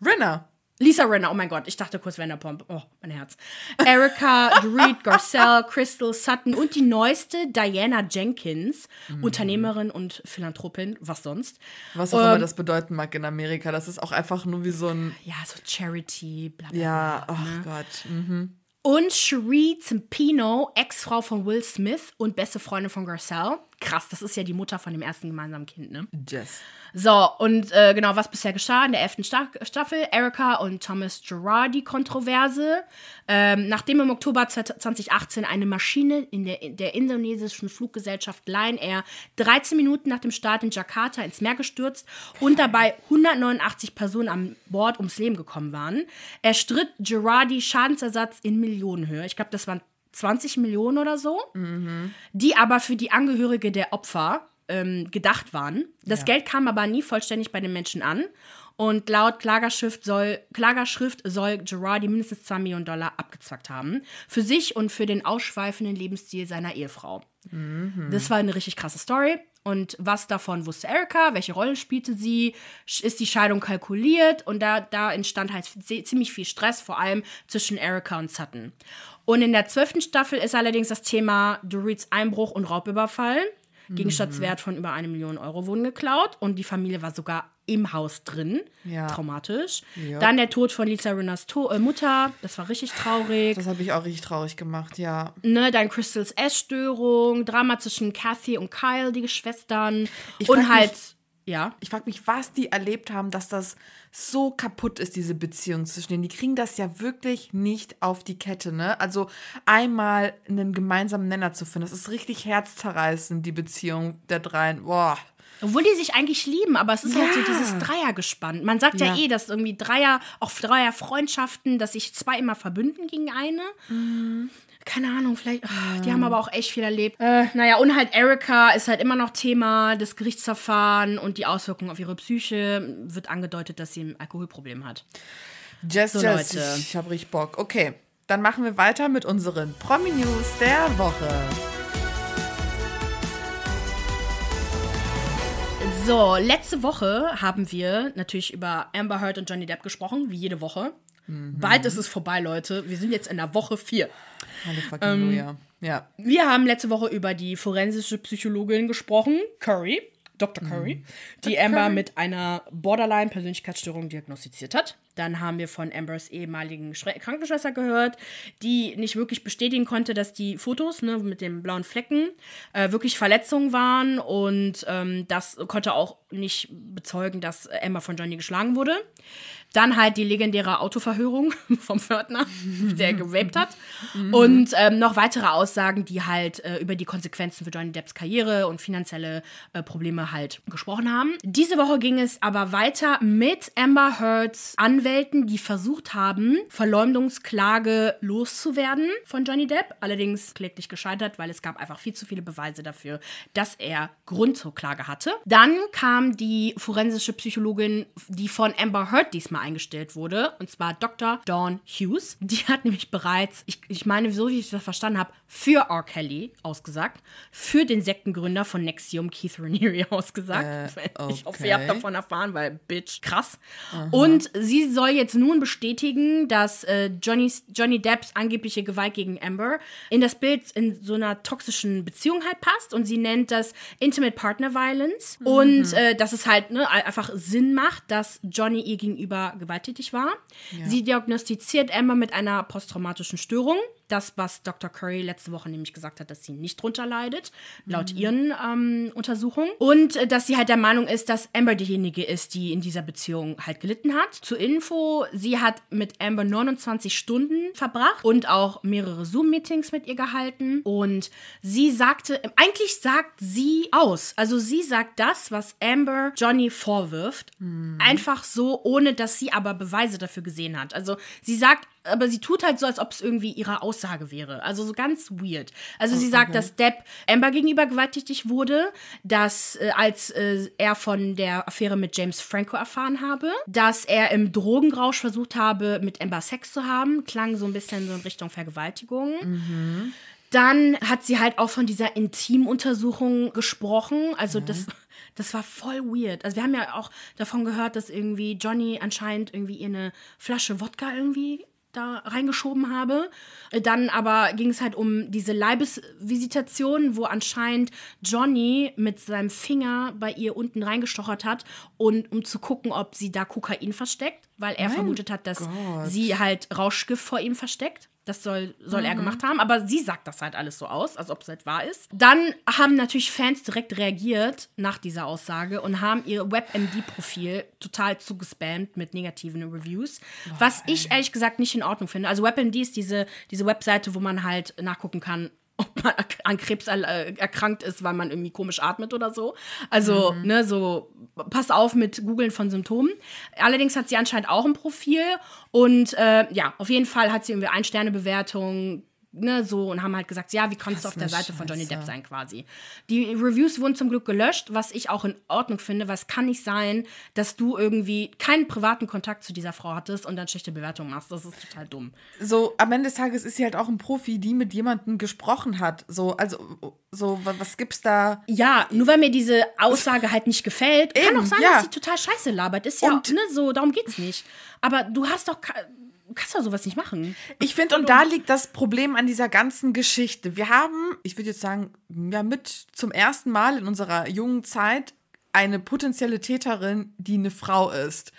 Rinner. Lisa Renner, oh mein Gott, ich dachte kurz Vanderpump. Oh, mein Herz. Erika, Dorit, Garcelle, Crystal, Sutton und die neueste Diana Jenkins, Mhm. Unternehmerin und Philanthropin, was sonst. Was auch Ähm, immer das bedeuten mag in Amerika. Das ist auch einfach nur wie so ein. Ja, so Charity, bla bla. Ja, oh ne? Gott. Mhm. Und Cherie Zimpino, Ex-Frau von Will Smith und beste Freundin von Garcelle. Krass, das ist ja die Mutter von dem ersten gemeinsamen Kind, ne? Jess. So, und äh, genau, was bisher geschah in der elften Sta Staffel, Erika und Thomas Girardi-Kontroverse. Ähm, nachdem im Oktober 2018 eine Maschine in der, in der indonesischen Fluggesellschaft Lion Air 13 Minuten nach dem Start in Jakarta ins Meer gestürzt und dabei 189 Personen an Bord ums Leben gekommen waren, erstritt Girardi Schadensersatz in Millionenhöhe. Ich glaube, das waren 20 Millionen oder so, die aber für die Angehörige der Opfer ähm, gedacht waren. Das Ja. Geld kam aber nie vollständig bei den Menschen an. Und laut Klagerschrift soll, Klagerschrift soll Girardi mindestens 2 Millionen Dollar abgezwackt haben. Für sich und für den ausschweifenden Lebensstil seiner Ehefrau. Das war eine richtig krasse Story. Und was davon wusste Erika? Welche Rolle spielte sie? Ist die Scheidung kalkuliert? Und da, da entstand halt ziemlich viel Stress, vor allem zwischen Erika und Sutton. Und in der zwölften Staffel ist allerdings das Thema Dorits Einbruch und Raubüberfall. Gegenstandswert von über eine Million Euro wurden geklaut und die Familie war sogar im Haus drin. Ja. Traumatisch. Ja. Dann der Tod von Lisa Rinners to äh, Mutter. Das war richtig traurig Das habe ich auch richtig traurig gemacht, ja. ne, dann Crystals Essstörung, Drama zwischen Kathy und Kyle, die Geschwistern. Ich und halt, mich- ja. Ich frage mich, was die erlebt haben, dass das so kaputt ist, diese Beziehung zwischen denen. Die kriegen das ja wirklich nicht auf die Kette, ne? Also einmal einen gemeinsamen Nenner zu finden, das ist richtig herzzerreißend, die Beziehung der dreien. Boah. Obwohl die sich eigentlich lieben, aber es ist halt so Ja. dieses Dreiergespann. Man sagt ja, Ja. eh, dass irgendwie Dreier, auch Dreierfreundschaften, dass sich zwei immer verbünden gegen eine. Mhm. Keine Ahnung, vielleicht, ah, die haben aber auch echt viel erlebt. Äh, naja, und halt Erika ist halt immer noch Thema, das Gerichtsverfahren und die Auswirkungen auf ihre Psyche. Wird angedeutet, dass sie ein Alkoholproblem hat. Jess, So, Jess, Leute. ich, habe richtig Bock. Okay, dann machen wir weiter mit unseren Promi-News der Woche. So, letzte Woche haben wir natürlich über Amber Heard und Johnny Depp gesprochen, wie jede Woche. Bald ist es vorbei, Leute. Wir sind jetzt in der Woche 4. Halleluja. Ja. Wir haben letzte Woche über die forensische Psychologin gesprochen, Curry, Dr. Curry, die Amber mit einer Borderline-Persönlichkeitsstörung diagnostiziert hat. Dann haben wir von Ambers ehemaligen Schre- Krankenschwester gehört, die nicht wirklich bestätigen konnte, dass die Fotos ne, mit den blauen Flecken äh, wirklich Verletzungen waren und ähm, das konnte auch nicht bezeugen, dass Amber von Johnny geschlagen wurde. Dann halt die legendäre Autoverhörung vom Pförtner, der geraped hat. Und ähm, noch weitere Aussagen, die halt äh, über die Konsequenzen für Johnny Depps Karriere und finanzielle äh, Probleme halt gesprochen haben. Diese Woche ging es aber weiter mit Amber Heards Anwälten, die versucht haben, Verleumdungsklage loszuwerden von Johnny Depp. Allerdings kläglich gescheitert, weil es gab einfach viel zu viele Beweise dafür, dass er Grund zur Klage hatte. Dann kam die forensische Psychologin, die von Amber Heard diesmal eingestellt wurde, und zwar Dr. Dawn Hughes. Die hat nämlich bereits, ich, ich meine, so wie ich das verstanden habe, für R. Kelly ausgesagt, für den Sektengründer von Nexium, Keith Raniere, ausgesagt. Ich hoffe, ihr habt okay. davon erfahren, weil, bitch, krass. Und sie soll jetzt nun bestätigen, dass äh, Johnnys, Johnny Depps angebliche Gewalt gegen Amber in das Bild in so einer toxischen Beziehung halt passt. Und sie nennt das Intimate Partner Violence. Und äh, dass es halt ne, einfach Sinn macht, dass Johnny ihr gegenüber gewalttätig war. Sie diagnostiziert Amber mit einer posttraumatischen Störung. Das, was Dr. Curry letzte Woche nämlich gesagt hat, dass sie nicht drunter leidet, laut ihren ähm, Untersuchungen. Und äh, dass sie halt der Meinung ist, dass Amber diejenige ist, die in dieser Beziehung halt gelitten hat. Zur Info, sie hat mit Amber 29 Stunden verbracht und auch mehrere Zoom-Meetings mit ihr gehalten. Und sie sagte, eigentlich sagt sie aus. Also sie sagt das, was Amber Johnny vorwirft, einfach so, ohne dass sie aber Beweise dafür gesehen hat. Also sie sagt, aber sie tut halt so, als ob es irgendwie ihre Aussage wäre. Also so ganz weird. Also sie sagt, dass Depp Amber gegenüber gewalttätig wurde, dass äh, als äh, er von der Affäre mit James Franco erfahren habe, dass er im Drogenrausch versucht habe, mit Amber Sex zu haben, klang so ein bisschen so in Richtung Vergewaltigung. Dann hat sie halt auch von dieser Intimuntersuchung gesprochen. Also das, das war voll weird. Also wir haben ja auch davon gehört, dass irgendwie Johnny anscheinend irgendwie ihr eine Flasche Wodka irgendwie da reingeschoben habe. Dann aber ging es halt um diese Leibesvisitation, wo anscheinend Johnny mit seinem Finger bei ihr unten reingestochert hat und um zu gucken, ob sie da Kokain versteckt, weil er vermutet hat, dass Gott. sie halt Rauschgift vor ihm versteckt. Das soll, soll er gemacht haben, aber sie sagt das halt alles so aus, als ob es halt wahr ist. Dann haben natürlich Fans direkt reagiert nach dieser Aussage und haben ihr WebMD-Profil total zugespammt mit negativen Reviews, was ich ehrlich gesagt nicht in Ordnung finde. Also WebMD ist diese, diese Webseite, wo man halt nachgucken kann, ob man an Krebs äh, erkrankt ist, weil man irgendwie komisch atmet oder so. Also, ne, so, pass auf mit Googeln von Symptomen. Allerdings hat sie anscheinend auch ein Profil und äh, ja, auf jeden Fall hat sie irgendwie Ein-Sterne-Bewertung, ne, so und haben halt gesagt, ja, wie kannst du auf der Seite von Johnny. Depp sein quasi. Die Reviews wurden zum Glück gelöscht, was ich auch in Ordnung finde, weil es kann nicht sein, dass du irgendwie keinen privaten Kontakt zu dieser Frau hattest und dann schlechte Bewertungen machst. Das ist total dumm. So, am Ende des Tages ist sie halt auch ein Profi, die mit jemandem gesprochen hat. So, also, so, wa- was gibt's da? Ja, nur weil mir diese Aussage halt nicht gefällt, kann Eben, auch sein, ja. dass sie total scheiße labert. Ist ja, Und- ne, so, darum geht's nicht. Aber du hast doch, kannst doch sowas nicht machen. Ich finde, und da liegt das Problem an dieser ganzen Geschichte. Wir haben, ich würde jetzt sagen, ja, mit zum ersten Mal in unserer jungen Zeit eine potenzielle Täterin, die eine Frau ist.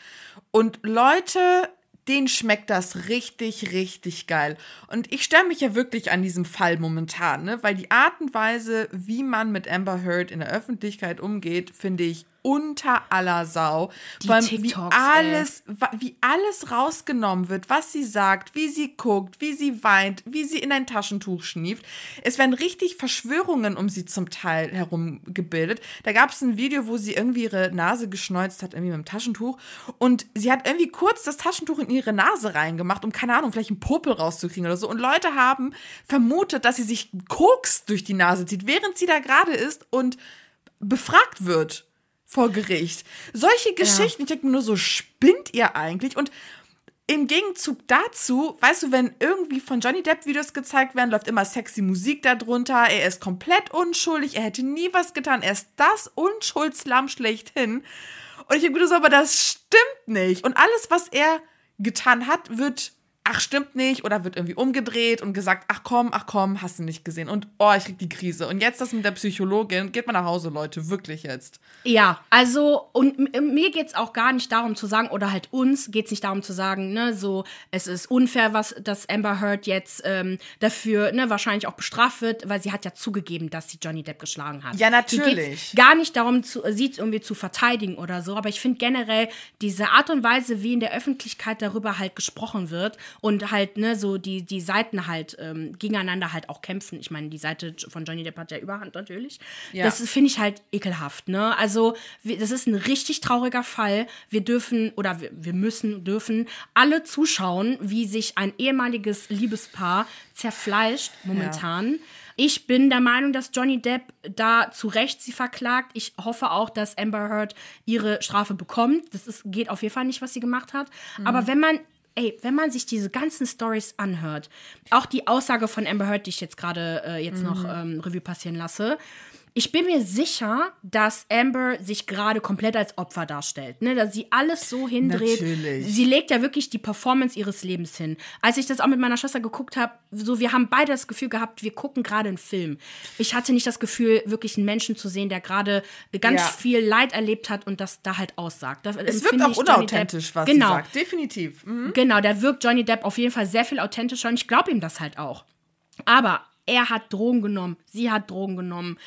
Und Leute, denen schmeckt das richtig, richtig geil. Und ich stelle mich ja wirklich an diesem Fall momentan, ne? weil die Art und Weise, wie man mit Amber Heard in der Öffentlichkeit umgeht, finde ich unter aller Sau. Die Vor allem, wie TikToks, ey. alles, wa- wie alles rausgenommen wird, was sie sagt, wie sie guckt, wie sie weint, wie sie in ein Taschentuch schnieft. Es werden richtig Verschwörungen um sie zum Teil herum gebildet. Da gab es ein Video, wo sie irgendwie ihre Nase geschneuzt hat, irgendwie mit dem Taschentuch. Und sie hat irgendwie kurz das Taschentuch in ihre Nase reingemacht, um, keine Ahnung, vielleicht einen Popel rauszukriegen oder so. Und Leute haben vermutet, dass sie sich Koks durch die Nase zieht, während sie da gerade ist und befragt wird vor Gericht. Solche Geschichten, ich denke mir nur so, spinnt ihr eigentlich? Und im Gegenzug dazu, weißt du, wenn irgendwie von Johnny Depp Videos gezeigt werden, läuft immer sexy Musik darunter. Er ist komplett unschuldig, er hätte nie was getan. Er ist das Unschuldslamm schlechthin. Und ich denke mir so, aber das stimmt nicht. Und alles, was er getan hat, wird, ach, stimmt nicht, oder wird irgendwie umgedreht und gesagt, ach komm, ach komm, hast du nicht gesehen. Und oh, ich krieg die Krise. Und jetzt das mit der Psychologin. Geht mal nach Hause, Leute, wirklich jetzt. Ja, also, und mir geht's auch gar nicht darum zu sagen, oder halt uns geht's nicht darum zu sagen, ne, so, es ist unfair, was, dass Amber Heard jetzt ähm, dafür, ne, wahrscheinlich auch bestraft wird, weil sie hat ja zugegeben, dass sie Johnny Depp geschlagen hat. Ja, natürlich. gar nicht darum, zu, sie irgendwie zu verteidigen oder so, aber ich finde generell diese Art und Weise, wie in der Öffentlichkeit darüber halt gesprochen wird und halt, ne, so die, die Seiten halt ähm, gegeneinander halt auch kämpfen. Ich meine, die Seite von Johnny Depp hat ja Überhand natürlich. Ja. Das finde ich halt ekelhaft, ne? Also, wir, das ist ein richtig trauriger Fall. Wir dürfen oder wir, wir müssen, dürfen alle zuschauen, wie sich ein ehemaliges Liebespaar zerfleischt momentan. Ich bin der Meinung, dass Johnny Depp da zu Recht sie verklagt. Ich hoffe auch, dass Amber Heard ihre Strafe bekommt. Das ist, geht auf jeden Fall nicht, was sie gemacht hat. Aber wenn man Ey, wenn man sich diese ganzen Stories anhört, auch die Aussage von Amber Heard, die ich jetzt gerade äh, jetzt noch ähm, Revue passieren lasse, ich bin mir sicher, dass Amber sich gerade komplett als Opfer darstellt, ne? dass sie alles so hindreht. Natürlich. Sie legt ja wirklich die Performance ihres Lebens hin. Als ich das auch mit meiner Schwester geguckt habe, so wir haben beide das Gefühl gehabt, wir gucken gerade einen Film. Ich hatte nicht das Gefühl, wirklich einen Menschen zu sehen, der gerade ganz Ja. viel Leid erlebt hat und das da halt aussagt. Das Es wirkt auch Depp- unauthentisch, was genau. sie sagt. Definitiv. Mhm. Genau, da wirkt Johnny Depp auf jeden Fall sehr viel authentischer und ich glaube ihm das halt auch. Aber er hat Drogen genommen, sie hat Drogen genommen.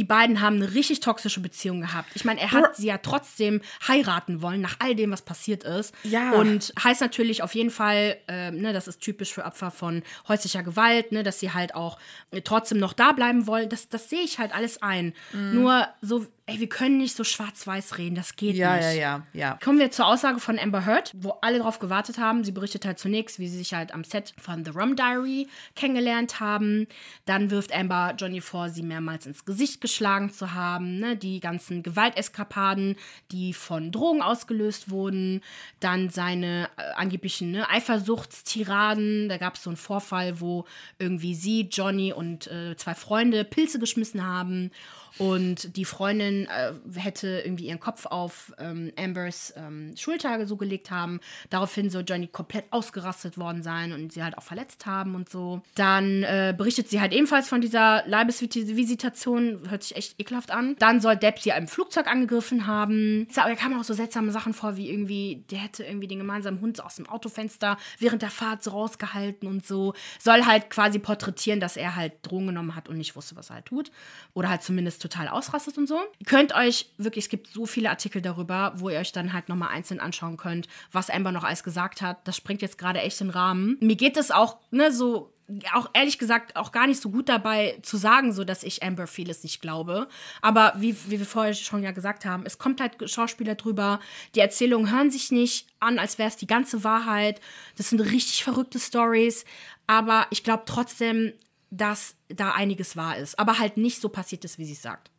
Die beiden haben eine richtig toxische Beziehung gehabt. Ich meine, er hat sie ja trotzdem heiraten wollen, nach all dem, was passiert ist. Ja. Und heißt natürlich auf jeden Fall, ähm, ne, das ist typisch für Opfer von häuslicher Gewalt, ne, dass sie halt auch äh, trotzdem noch da bleiben wollen. Das, das sehe ich halt alles ein. Mhm. Nur so, ey, wir können nicht so schwarz-weiß reden, das geht Ja, nicht. ja, ja, ja. Kommen wir zur Aussage von Amber Heard, wo alle drauf gewartet haben. Sie berichtet halt zunächst, wie sie sich halt am Set von The Rum Diary kennengelernt haben. Dann wirft Amber Johnny vor, sie mehrmals ins Gesicht geschlagen zu haben. Ne? Die ganzen Gewalteskapaden, die von Drogen ausgelöst wurden. Dann seine äh, angeblichen ne, Eifersuchtstiraden. Da gab es so einen Vorfall, wo irgendwie sie, Johnny und äh, zwei Freunde Pilze geschmissen haben. Und die Freundin äh, hätte irgendwie ihren Kopf auf ähm, Ambers ähm, Schulter so gelegt haben. Daraufhin soll Johnny komplett ausgerastet worden sein und sie halt auch verletzt haben und so. Dann äh, berichtet sie halt ebenfalls von dieser Leibesvisitation. Hört sich echt ekelhaft an. Dann soll Depp sie im Flugzeug angegriffen haben. Da kamen auch so seltsame Sachen vor, wie irgendwie, der hätte irgendwie den gemeinsamen Hund aus dem Autofenster während der Fahrt so rausgehalten und so. Soll halt quasi porträtieren, dass er halt Drogen genommen hat und nicht wusste, was er halt tut. Oder halt zumindest total ausrastet und so. Ihr könnt euch wirklich, es gibt so viele Artikel darüber, wo ihr euch dann halt nochmal einzeln anschauen könnt, was Amber noch alles gesagt hat. Das springt jetzt gerade echt in den Rahmen. Mir geht es auch, ne, so auch ehrlich gesagt auch gar nicht so gut dabei zu sagen, so dass ich Amber vieles nicht glaube. Aber wie, wie wir vorher schon ja gesagt haben, es kommt halt Schauspieler drüber. Die Erzählungen hören sich nicht an, als wäre es die ganze Wahrheit. Das sind richtig verrückte Stories. Aber ich glaube trotzdem, dass da einiges wahr ist. Aber halt nicht so passiert ist, wie sie es sagt.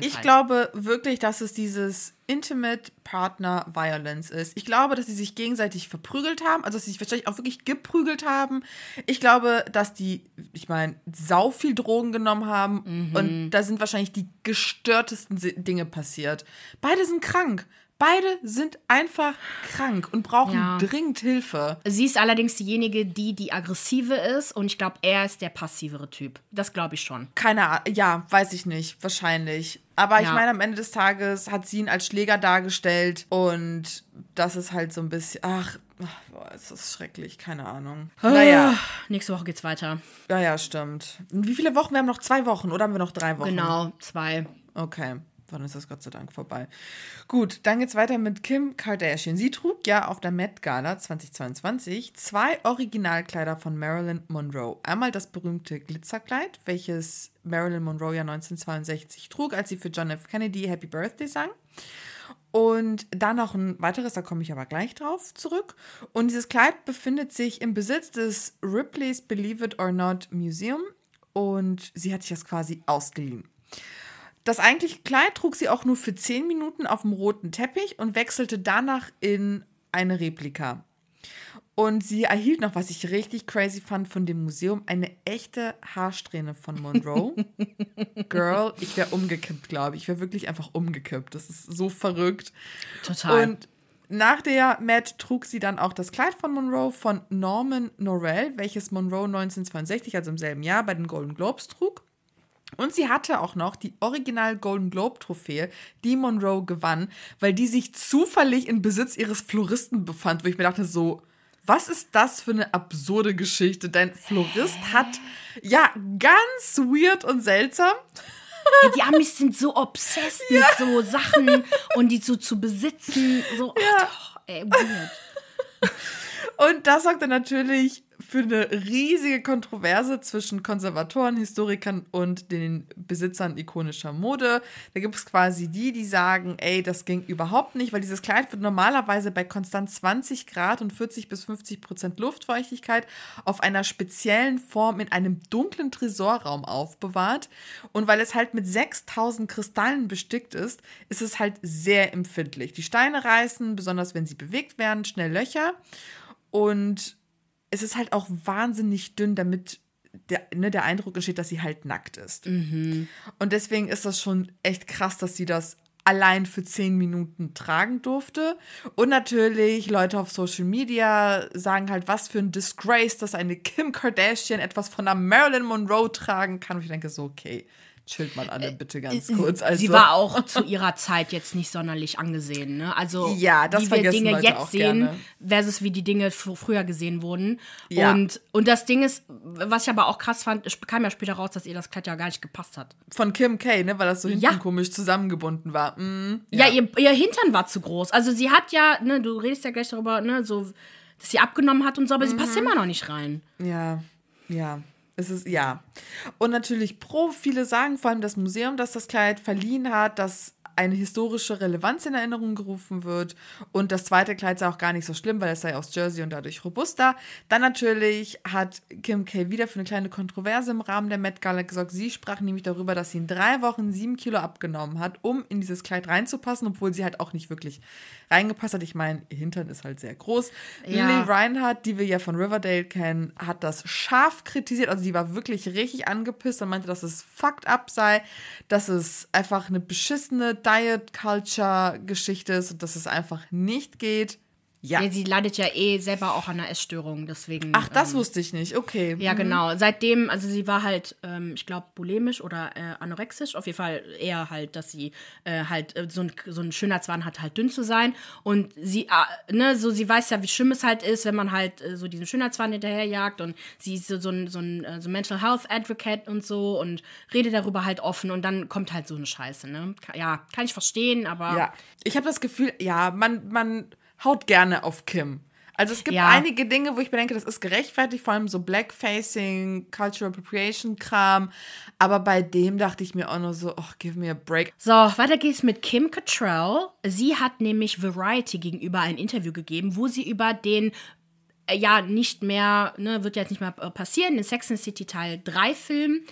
Ich Fall. glaube wirklich, dass es dieses Intimate Partner Violence ist. Ich glaube, dass sie sich gegenseitig verprügelt haben, also dass sie sich wahrscheinlich auch wirklich geprügelt haben. Ich glaube, dass die, ich meine, sau viel Drogen genommen haben mhm. und da sind wahrscheinlich die gestörtesten Dinge passiert. Beide sind krank. Beide sind einfach krank und brauchen ja. dringend Hilfe. Sie ist allerdings diejenige, die die aggressive ist und ich glaube, er ist der passivere Typ. Das glaube ich schon. Keine Ahnung, ja, weiß ich nicht, wahrscheinlich. Aber ja. ich meine, am Ende des Tages hat sie ihn als Schläger dargestellt und das ist halt so ein bisschen, ach, boah, es ist schrecklich, keine Ahnung. Naja. Nächste Woche geht's weiter. Ja, ja, stimmt. wie viele Wochen? Wir haben noch zwei Wochen oder haben wir noch drei Wochen? Genau, zwei. Okay wann ist das Gott sei Dank vorbei. Gut, dann geht's weiter mit Kim Kardashian. Sie trug ja auf der Met Gala 2022 zwei Originalkleider von Marilyn Monroe. Einmal das berühmte Glitzerkleid, welches Marilyn Monroe ja 1962 trug, als sie für John F. Kennedy Happy Birthday sang. Und dann noch ein weiteres, da komme ich aber gleich drauf zurück. Und dieses Kleid befindet sich im Besitz des Ripley's Believe It or Not Museum und sie hat sich das quasi ausgeliehen. Das eigentliche Kleid trug sie auch nur für 10 Minuten auf dem roten Teppich und wechselte danach in eine Replika. Und sie erhielt noch, was ich richtig crazy fand von dem Museum, eine echte Haarsträhne von Monroe. Girl, ich wäre umgekippt, glaube ich. Ich wäre wirklich einfach umgekippt. Das ist so verrückt. Total. Und nach der Met trug sie dann auch das Kleid von Monroe von Norman Norell, welches Monroe 1962, also im selben Jahr, bei den Golden Globes trug. Und sie hatte auch noch die Original Golden Globe Trophäe, die Monroe gewann, weil die sich zufällig in Besitz ihres Floristen befand, wo ich mir dachte so, was ist das für eine absurde Geschichte? Dein Florist hat ja ganz weird und seltsam. Ja, die Amis sind so obsessed ja. mit so Sachen und die so zu besitzen. So, ja. ach, ey, weird. Und das sorgte natürlich für eine riesige Kontroverse zwischen Konservatoren, Historikern und den Besitzern ikonischer Mode. Da gibt es quasi die, die sagen, ey, das ging überhaupt nicht, weil dieses Kleid wird normalerweise bei konstant 20 Grad und 40 bis 50 Prozent Luftfeuchtigkeit auf einer speziellen Form in einem dunklen Tresorraum aufbewahrt. Und weil es halt mit 6000 Kristallen bestickt ist, ist es halt sehr empfindlich. Die Steine reißen, besonders wenn sie bewegt werden, schnell Löcher. Und es ist halt auch wahnsinnig dünn, damit der, ne, der Eindruck entsteht, dass sie halt nackt ist. Mhm. Und deswegen ist das schon echt krass, dass sie das allein für zehn Minuten tragen durfte. Und natürlich, Leute auf Social Media sagen halt, was für ein Disgrace, dass eine Kim Kardashian etwas von einer Marilyn Monroe tragen kann. Und ich denke so, okay, chillt mal alle bitte ganz äh, kurz. Also. Sie war auch zu ihrer Zeit jetzt nicht sonderlich angesehen. Ne? Also ja, das wie wir Dinge Leute jetzt sehen gerne. versus wie die Dinge früher gesehen wurden. Ja. Und, und das Ding ist, was ich aber auch krass fand, es kam ja später raus, dass ihr das Kleid ja gar nicht gepasst hat. Von Kim K, ne? weil das so hinten ja. komisch zusammengebunden war. Mm, ja, ja ihr, ihr Hintern war zu groß. Also sie hat ja, ne, du redest ja gleich darüber, ne, so, dass sie abgenommen hat und so, aber mhm. sie passt mhm. immer noch nicht rein. Ja, ja. Es ist, ja. Und natürlich pro, viele sagen, vor allem das Museum, das das Kleid verliehen hat, dass eine historische Relevanz in Erinnerung gerufen wird. Und das zweite Kleid sei auch gar nicht so schlimm, weil es sei aus Jersey und dadurch robuster. Dann natürlich hat Kim K. wieder für eine kleine Kontroverse im Rahmen der Met Gala gesorgt. Sie sprach nämlich darüber, dass sie in drei Wochen sieben Kilo abgenommen hat, um in dieses Kleid reinzupassen, obwohl sie halt auch nicht wirklich reingepasst hat. Ich meine, ihr Hintern ist halt sehr groß. Ja. Lily Reinhardt, die wir ja von Riverdale kennen, hat das scharf kritisiert. Also die war wirklich richtig angepisst und meinte, dass es fucked up sei, dass es einfach eine beschissene Diet-Culture-Geschichte ist und dass es einfach nicht geht. Ja. Ja, sie leidet ja eh selber auch an einer Essstörung, deswegen. Ach, das ähm, wusste ich nicht. Okay. Ja, Mhm. genau. Seitdem, also sie war halt, ähm, ich glaube, bulimisch oder äh, anorexisch. Auf jeden Fall eher halt, dass sie äh, halt äh, so, ein, so ein Schönheitswahn hat, halt dünn zu sein. Und sie, äh, ne, so sie weiß ja, wie schlimm es halt ist, wenn man halt äh, so diesen Schönheitswahn hinterherjagt. Und sie ist so, so ein, so ein äh, so Mental Health Advocate und so und redet darüber halt offen. Und dann kommt halt so eine Scheiße, ne? Ja, kann ich verstehen, aber. Ja. Ich habe das Gefühl, ja, man, man haut gerne auf Kim. Also es gibt Ja. einige Dinge, wo ich mir denke, das ist gerechtfertigt, vor allem so Blackfacing, Cultural Appropriation Kram. Aber bei dem dachte ich mir auch nur so, oh, give me a break. So, weiter geht's mit Kim Cattrall. Sie hat nämlich Variety gegenüber ein Interview gegeben, wo sie über den äh, ja nicht mehr, ne, wird ja jetzt nicht mehr äh, passieren, den Sex and City Teil 3 Film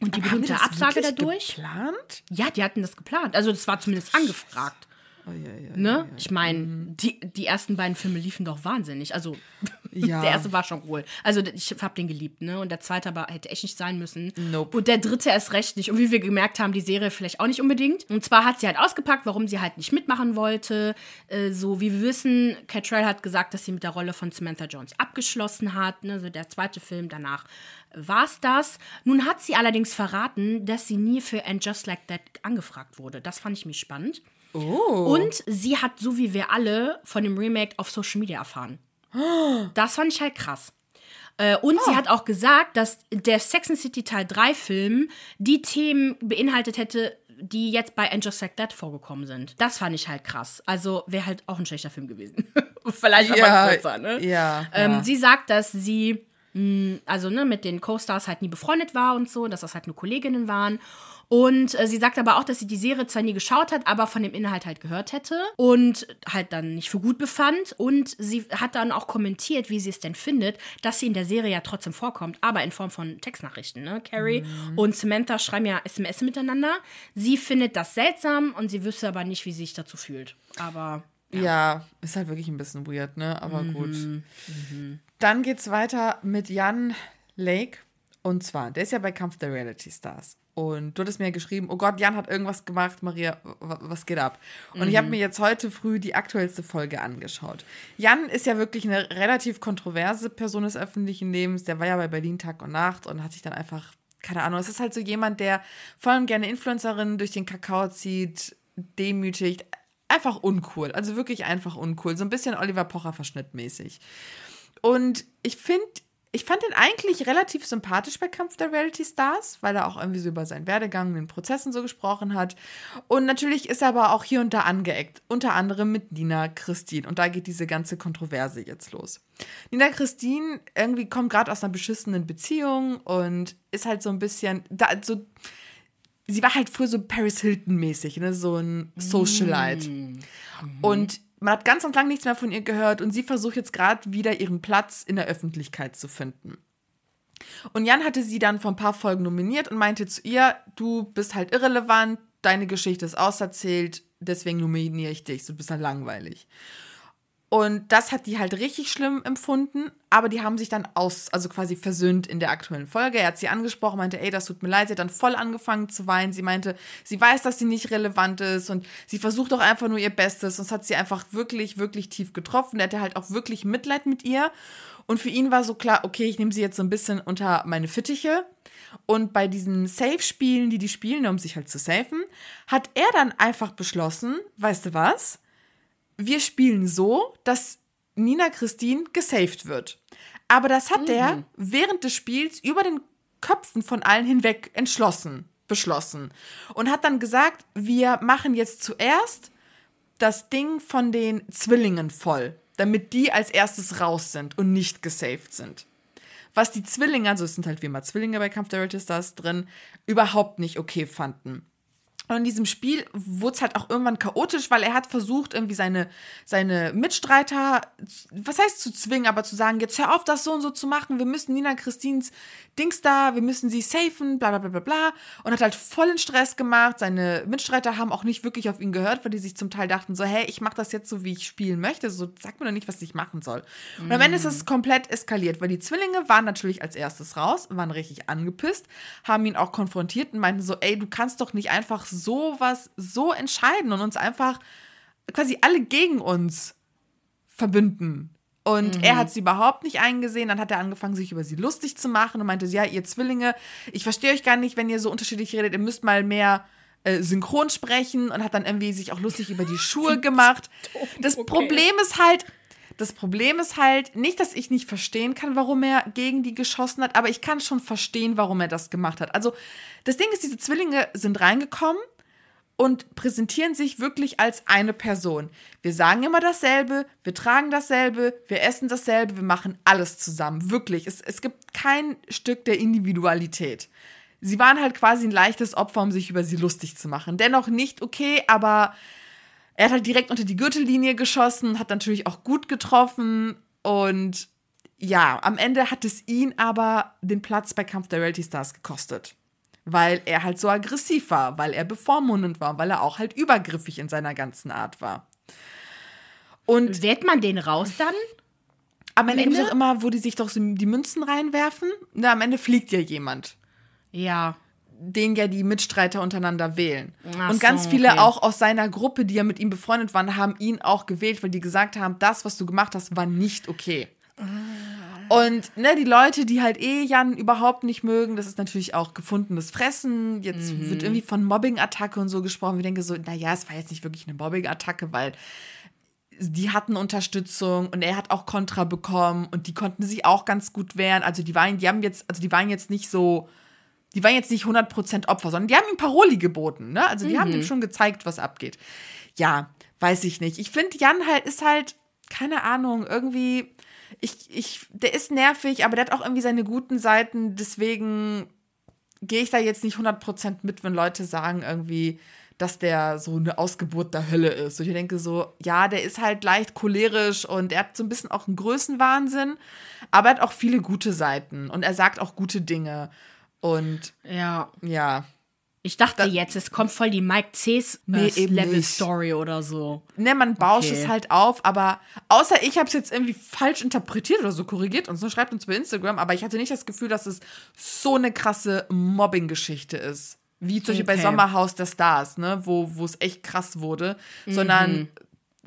und die berühmte Absage dadurch. Geplant? Ja, die hatten das geplant. Also das war zumindest angefragt. Oh, ja, ja, Ne? Ich meine, die, die ersten beiden Filme liefen doch wahnsinnig. Also Ja. der erste war schon cool. Also ich hab den geliebt, ne? Und der zweite aber hätte echt nicht sein müssen. Nope. Und der dritte erst recht nicht. Und wie wir gemerkt haben, die Serie vielleicht auch nicht unbedingt. Und zwar hat sie halt ausgepackt, warum sie halt nicht mitmachen wollte. Äh, so wie wir wissen, Catrell hat gesagt, dass sie mit der Rolle von Samantha Jones abgeschlossen hat. Ne? So der zweite Film danach war's das. Nun hat sie allerdings verraten, dass sie nie für And Just Like That angefragt wurde. Das fand ich mich spannend. Oh. Und sie hat, so wie wir alle, von dem Remake auf Social Media erfahren. Das fand ich halt krass. Äh, Und Oh. sie hat auch gesagt, dass der Sex and City Teil 3 Film die Themen beinhaltet hätte, die jetzt bei And Just Like That vorgekommen sind. Das fand ich halt krass. Also wäre halt auch ein schlechter Film gewesen. Vielleicht Ja, aber kürzer, ne? ja, Ähm, ja. Sie sagt, dass sie mh, also ne, mit den Co-Stars halt nie befreundet war und so, dass das halt nur Kolleginnen waren. Und äh, sie sagt aber auch, dass sie die Serie zwar nie geschaut hat, aber von dem Inhalt halt gehört hätte und halt dann nicht für gut befand. Und sie hat dann auch kommentiert, wie sie es denn findet, dass sie in der Serie ja trotzdem vorkommt, aber in Form von Textnachrichten. Ne? Carrie und Samantha schreiben ja SMS miteinander. Sie findet das seltsam und sie wüsste aber nicht, wie sie sich dazu fühlt. Aber Ja, ist halt wirklich ein bisschen weird, ne? Aber Mhm. gut. Dann geht's weiter mit Jan Lake. Und zwar, der ist ja bei Kampf der Reality Stars. Und du hattest mir geschrieben, oh Gott, Jan hat irgendwas gemacht, Maria, was geht ab? Und ich habe Mhm. mir jetzt heute früh die aktuellste Folge angeschaut. Jan ist ja wirklich eine relativ kontroverse Person des öffentlichen Lebens. Der war ja bei Berlin Tag und Nacht und hat sich dann einfach, keine Ahnung, es ist halt so jemand, der vor allem gerne Influencerinnen durch den Kakao zieht, demütigt. Einfach uncool. Also wirklich einfach uncool. So ein bisschen Oliver Pocher verschnittmäßig. Und ich finde, ich fand ihn eigentlich relativ sympathisch bei Kampf der Reality Stars, weil er auch irgendwie so über seinen Werdegang, den Prozessen so gesprochen hat. Und natürlich ist er aber auch hier und da angeeckt. Unter anderem mit Nina Christine. Und da geht diese ganze Kontroverse jetzt los. Nina Christine irgendwie kommt gerade aus einer beschissenen Beziehung und ist halt so ein bisschen, da, so, sie war halt früher so Paris Hilton-mäßig, ne? so ein Socialite. Und man hat ganz und lang nichts mehr von ihr gehört und sie versucht jetzt gerade wieder ihren Platz in der Öffentlichkeit zu finden. Und Jan hatte sie dann vor ein paar Folgen nominiert und meinte zu ihr, du bist halt irrelevant, deine Geschichte ist auserzählt, deswegen nominiere ich dich, du bist halt langweilig. Und das hat die halt richtig schlimm empfunden, aber die haben sich dann aus, also quasi versöhnt in der aktuellen Folge. Er hat sie angesprochen, meinte, ey, das tut mir leid. Sie hat dann voll angefangen zu weinen. Sie meinte, sie weiß, dass sie nicht relevant ist und sie versucht auch einfach nur ihr Bestes. Und es hat sie einfach wirklich, wirklich tief getroffen. Er hatte halt auch wirklich Mitleid mit ihr. Und für ihn war so klar, okay, ich nehme sie jetzt so ein bisschen unter meine Fittiche. Und bei diesen Safe-Spielen, die die spielen, um sich halt zu safen, hat er dann einfach beschlossen, weißt du was? Wir spielen so, dass Nina Christine gesaved wird. Aber das hat er während des Spiels über den Köpfen von allen hinweg entschlossen, beschlossen. Und hat dann gesagt, wir machen jetzt zuerst das Ding von den Zwillingen voll, damit die als erstes raus sind und nicht gesaved sind. Was die Zwillinge, also es sind halt wie immer Zwillinge bei Kampf der Reality Stars drin, überhaupt nicht okay fanden. Und in diesem Spiel wurde es halt auch irgendwann chaotisch, weil er hat versucht, irgendwie seine, seine Mitstreiter, was heißt zu zwingen, aber zu sagen, jetzt hör auf, das so und so zu machen, wir müssen Nina Christins Dings da, wir müssen sie safen, bla bla bla bla bla. Und hat halt vollen Stress gemacht. Seine Mitstreiter haben auch nicht wirklich auf ihn gehört, weil die sich zum Teil dachten so, hey, ich mache das jetzt so, wie ich spielen möchte. So, sag mir doch nicht, was ich machen soll. Und am Ende ist es komplett eskaliert, weil die Zwillinge waren natürlich als erstes raus, waren richtig angepisst, haben ihn auch konfrontiert und meinten so, ey, du kannst doch nicht einfach so sowas so entscheiden und uns einfach quasi alle gegen uns verbünden. Und mhm. er hat sie überhaupt nicht eingesehen. Dann hat er angefangen, sich über sie lustig zu machen und meinte, ja, ihr Zwillinge, ich verstehe euch gar nicht, wenn ihr so unterschiedlich redet. Ihr müsst mal mehr äh, synchron sprechen und hat dann irgendwie sich auch lustig über die Schuhe gemacht. Das okay. Problem ist halt, das Problem ist halt nicht, dass ich nicht verstehen kann, warum er gegen die geschossen hat, aber ich kann schon verstehen, warum er das gemacht hat. Also das Ding ist, diese Zwillinge sind reingekommen und präsentieren sich wirklich als eine Person. Wir sagen immer dasselbe, wir tragen dasselbe, wir essen dasselbe, wir machen alles zusammen. Wirklich. Es, es gibt kein Stück der Individualität. Sie waren halt quasi ein leichtes Opfer, um sich über sie lustig zu machen. Dennoch nicht okay, aber er hat halt direkt unter die Gürtellinie geschossen, hat natürlich auch gut getroffen und ja, am Ende hat es ihn aber den Platz bei Kampf der Reality Stars gekostet weil er halt so aggressiv war, weil er bevormundend war, weil er auch halt übergriffig in seiner ganzen Art war. Und Wählt man den raus dann? Am Ende gibt es auch immer, wo die sich doch so die Münzen reinwerfen. Na, am Ende fliegt ja jemand. Ja. Den ja die Mitstreiter untereinander wählen. Ach und ganz so, viele okay. auch aus seiner Gruppe, die ja mit ihm befreundet waren, haben ihn auch gewählt, weil die gesagt haben, das, was du gemacht hast, war nicht okay. Ah. Und ne, die Leute, die halt eh Jan überhaupt nicht mögen, das ist natürlich auch gefundenes Fressen. Jetzt mhm. wird irgendwie von Mobbing-Attacke und so gesprochen. Wir denken so, naja, es war jetzt nicht wirklich eine Mobbing-Attacke, weil die hatten Unterstützung und er hat auch Kontra bekommen und die konnten sich auch ganz gut wehren. Also die waren, die haben jetzt, also die waren jetzt nicht so, die waren jetzt nicht 100% Opfer, sondern die haben ihm Paroli geboten, ne? Also die mhm. haben ihm schon gezeigt, was abgeht. Ja, weiß ich nicht. Ich finde, Jan halt ist halt, keine Ahnung, irgendwie ich, ich, der ist nervig, aber der hat auch irgendwie seine guten Seiten. Deswegen gehe ich da jetzt nicht 100% mit, wenn Leute sagen irgendwie, dass der so eine Ausgeburt der Hölle ist. Und ich denke so, ja, der ist halt leicht cholerisch und er hat so ein bisschen auch einen Größenwahnsinn, aber er hat auch viele gute Seiten und er sagt auch gute Dinge. Und ja. Ja. Ich dachte das, jetzt, es kommt voll die Mike C's nee, äh, Level Story oder so. Ne, man bauscht okay. es halt auf, aber außer ich habe es jetzt irgendwie falsch interpretiert oder so korrigiert und so schreibt uns bei Instagram, aber ich hatte nicht das Gefühl, dass es so eine krasse Mobbing-Geschichte ist. Wie zum Beispiel okay. bei Sommerhaus der Stars, ne, wo, wo es echt krass wurde, mhm. sondern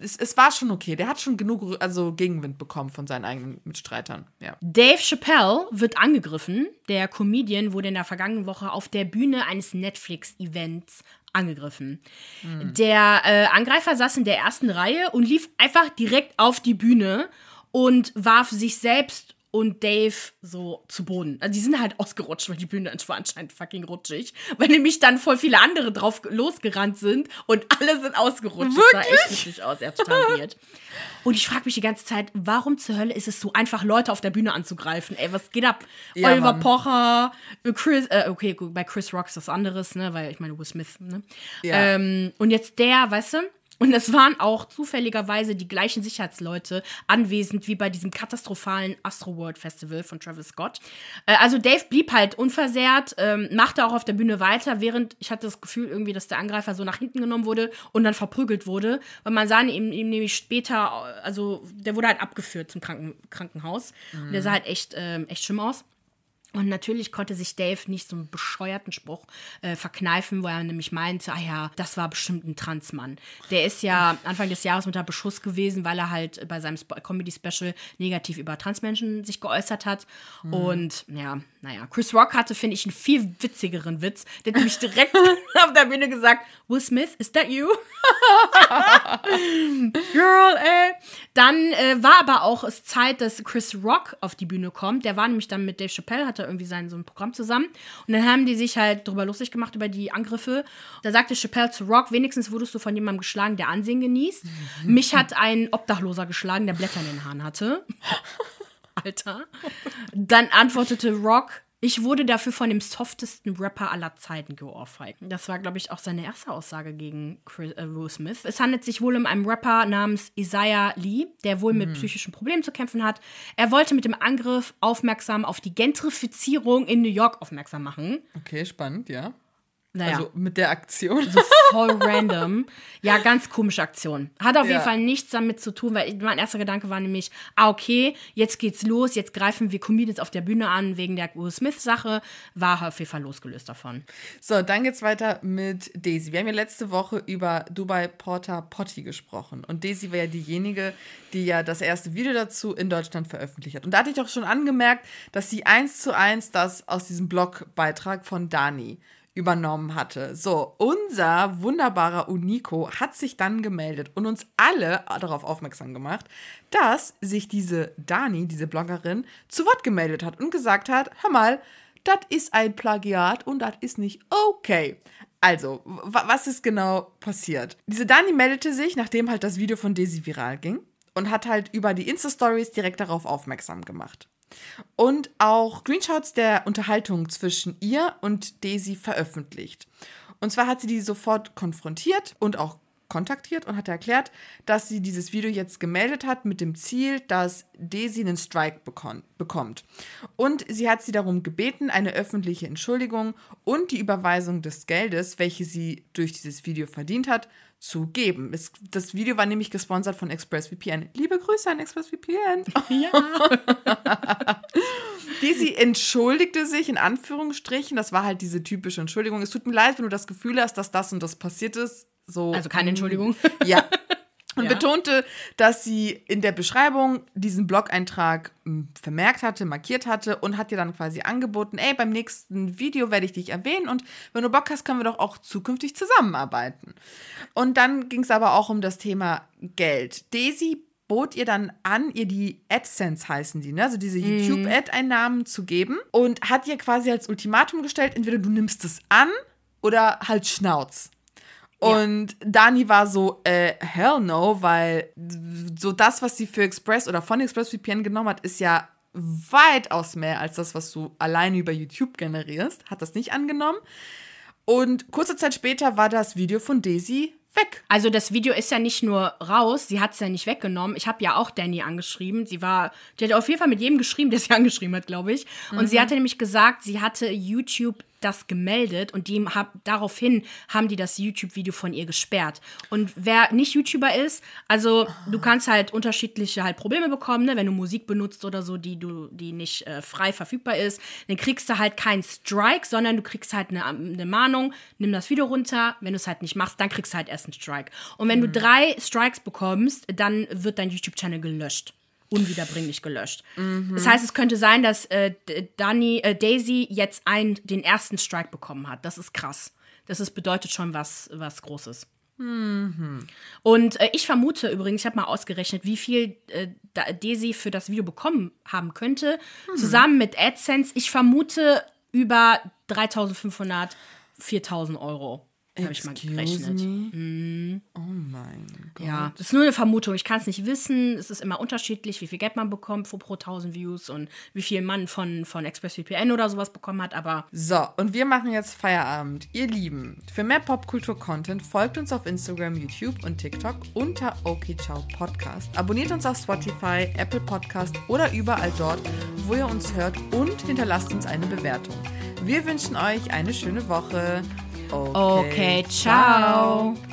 es, es war schon okay. Der hat schon genug also Gegenwind bekommen von seinen eigenen Mitstreitern. Ja. Dave Chappelle wird angegriffen. Der Comedian wurde in der vergangenen Woche auf der Bühne eines Netflix-Events angegriffen. Mhm. Der äh, Angreifer saß in der ersten Reihe und lief einfach direkt auf die Bühne und warf sich selbst und Dave so zu Boden. Also die sind halt ausgerutscht, weil die Bühne war anscheinend fucking rutschig. Weil nämlich dann voll viele andere drauf losgerannt sind und alle sind ausgerutscht. Wirklich? Das sah echt lustig aus, er hat total weird. Und ich frage mich die ganze Zeit, warum zur Hölle ist es so einfach, Leute auf der Bühne anzugreifen? Ey, was geht ab? Ja, Oliver Mann. Pocher, Chris, äh, okay, bei Chris Rock ist das anderes, ne? Weil ich meine, Will Smith, ne? Ja. Ähm, und jetzt der, weißt du? Und es waren auch zufälligerweise die gleichen Sicherheitsleute anwesend wie bei diesem katastrophalen Astroworld Festival von Travis Scott. Äh, also Dave blieb halt unversehrt, ähm, machte auch auf der Bühne weiter, während ich hatte das Gefühl irgendwie, dass der Angreifer so nach hinten genommen wurde und dann verprügelt wurde. Weil man sah ihm, ihm nämlich später, also der wurde halt abgeführt zum Kranken Krankenhaus. Mhm. Und der sah halt echt, ähm, echt schlimm aus. Und natürlich konnte sich Dave nicht so einen bescheuerten Spruch äh, verkneifen, wo er nämlich meinte, ah ja, das war bestimmt ein Transmann. Der ist ja Anfang des Jahres unter Beschuss gewesen, weil er halt bei seinem Comedy-Special negativ über Transmenschen sich geäußert hat. Mhm. Und ja, naja, Chris Rock hatte, finde ich, einen viel witzigeren Witz. Der hat nämlich direkt auf der Bühne gesagt, Will Smith, is that you? Girl, ey. Dann äh, war aber auch es Zeit, dass Chris Rock auf die Bühne kommt. Der war nämlich dann mit Dave Chappelle, hatte irgendwie sein so ein Programm zusammen. Und dann haben die sich halt drüber lustig gemacht, über die Angriffe. Da sagte Chappelle zu Rock, wenigstens wurdest du von jemandem geschlagen, der Ansehen genießt. Mich hat ein Obdachloser geschlagen, der Blätter in den Haaren hatte. Alter. Dann antwortete Rock, Ich wurde dafür von dem softesten Rapper aller Zeiten geohrfeigt. Das war, glaube ich, auch seine erste Aussage gegen Chris, äh, Will Smith. Es handelt sich wohl um einen Rapper namens Isaiah Lee, der wohl mit psychischen Problemen zu kämpfen hat. Er wollte mit dem Angriff aufmerksam auf die Gentrifizierung in New York aufmerksam machen. Okay, spannend, ja. Naja. Also mit der Aktion. voll random. Ja, ganz komische Aktion. Hat auf Ja. jeden Fall nichts damit zu tun, weil mein erster Gedanke war nämlich, ah, okay, jetzt geht's los, jetzt greifen wir Comedians auf der Bühne an wegen der Will Smith-Sache. War auf jeden Fall losgelöst davon. So, dann geht's weiter mit Daisy. Wir haben ja letzte Woche über Dubai Porter Potty gesprochen. Und Daisy war ja diejenige, die ja das erste Video dazu in Deutschland veröffentlicht hat. Und da hatte ich auch schon angemerkt, dass sie eins zu eins das aus diesem Blogbeitrag von Dani übernommen hatte. So, unser wunderbarer Unico hat sich dann gemeldet und uns alle darauf aufmerksam gemacht, dass sich diese Dani, diese Bloggerin, zu Wort gemeldet hat und gesagt hat, hör mal, das ist ein Plagiat und das ist nicht okay. Also, wa- was ist genau passiert? Diese Dani meldete sich, nachdem halt das Video von Daisy viral ging und hat halt über die Insta-Stories direkt darauf aufmerksam gemacht. Und auch Screenshots der Unterhaltung zwischen ihr und Daisy veröffentlicht. Und zwar hat sie die sofort konfrontiert und auch kontaktiert und hat erklärt, dass sie dieses Video jetzt gemeldet hat mit dem Ziel, dass Daisy einen Strike bekommt. Und sie hat sie darum gebeten, eine öffentliche Entschuldigung und die Überweisung des Geldes, welche sie durch dieses Video verdient hat, zu geben. Es, das Video war nämlich gesponsert von ExpressVPN. Liebe Grüße an ExpressVPN. Daisy entschuldigte sich in Anführungsstrichen. Das war halt diese typische Entschuldigung. Es tut mir leid, wenn du das Gefühl hast, dass das und das passiert ist. So, Also keine Entschuldigung. Ja. Und Ja. betonte, dass sie in der Beschreibung diesen Blog-Eintrag m, vermerkt hatte, markiert hatte und hat dir dann quasi angeboten, ey, beim nächsten Video werde ich dich erwähnen und wenn du Bock hast, können wir doch auch zukünftig zusammenarbeiten. Und dann ging es aber auch um das Thema Geld. Daisy bot ihr dann an, ihr die AdSense heißen die, ne? also diese YouTube-Ad-Einnahmen zu geben und hat ihr quasi als Ultimatum gestellt, entweder du nimmst es an oder halt Schnauz. Und Dani war so, äh, hell no, weil so das, was sie für Express oder von ExpressVPN genommen hat, ist ja weitaus mehr als das, was du alleine über YouTube generierst. Hat das nicht angenommen. Und kurze Zeit später war das Video von Daisy weg. Also das Video ist ja nicht nur raus, sie hat es ja nicht weggenommen. Ich habe ja auch Danny angeschrieben. Sie war, die hat auf jeden Fall mit jedem geschrieben, der sie angeschrieben hat, glaube ich. Und sie hatte nämlich gesagt, sie hatte YouTube das gemeldet und die hab, daraufhin haben die das YouTube-Video von ihr gesperrt. Und wer nicht YouTuber ist, also du kannst halt unterschiedliche halt Probleme bekommen, ne? wenn du Musik benutzt oder so, die du, die nicht äh, frei verfügbar ist, dann kriegst du halt keinen Strike, sondern du kriegst halt eine, eine Mahnung, nimm das Video runter, wenn du es halt nicht machst, dann kriegst du halt erst einen Strike. Und wenn du drei Strikes bekommst, dann wird dein YouTube-Channel gelöscht unwiederbringlich gelöscht. Das heißt, es könnte sein, dass äh, Dani, äh, Daisy jetzt ein, den ersten Strike bekommen hat. Das ist krass. Das ist, bedeutet schon was, was Großes. Und äh, ich vermute übrigens, ich habe mal ausgerechnet, wie viel äh, Da- Daisy für das Video bekommen haben könnte. Zusammen mit AdSense, ich vermute über 3500, 4000 Euro. Habe ich mal gerechnet. me? Oh mein Gott. Ja, das ist nur eine Vermutung. Ich kann es nicht wissen. Es ist immer unterschiedlich, wie viel Geld man bekommt pro, pro 1000 Views und wie viel man von, von ExpressVPN oder sowas bekommen hat. Aber So, und wir machen jetzt Feierabend. Ihr Lieben, für mehr Popkultur-Content folgt uns auf Instagram, YouTube und TikTok unter OKCiao Podcast. Abonniert uns auf Spotify, Apple Podcast oder überall dort, wo ihr uns hört und hinterlasst uns eine Bewertung. Wir wünschen euch eine schöne Woche. Okay, ciao.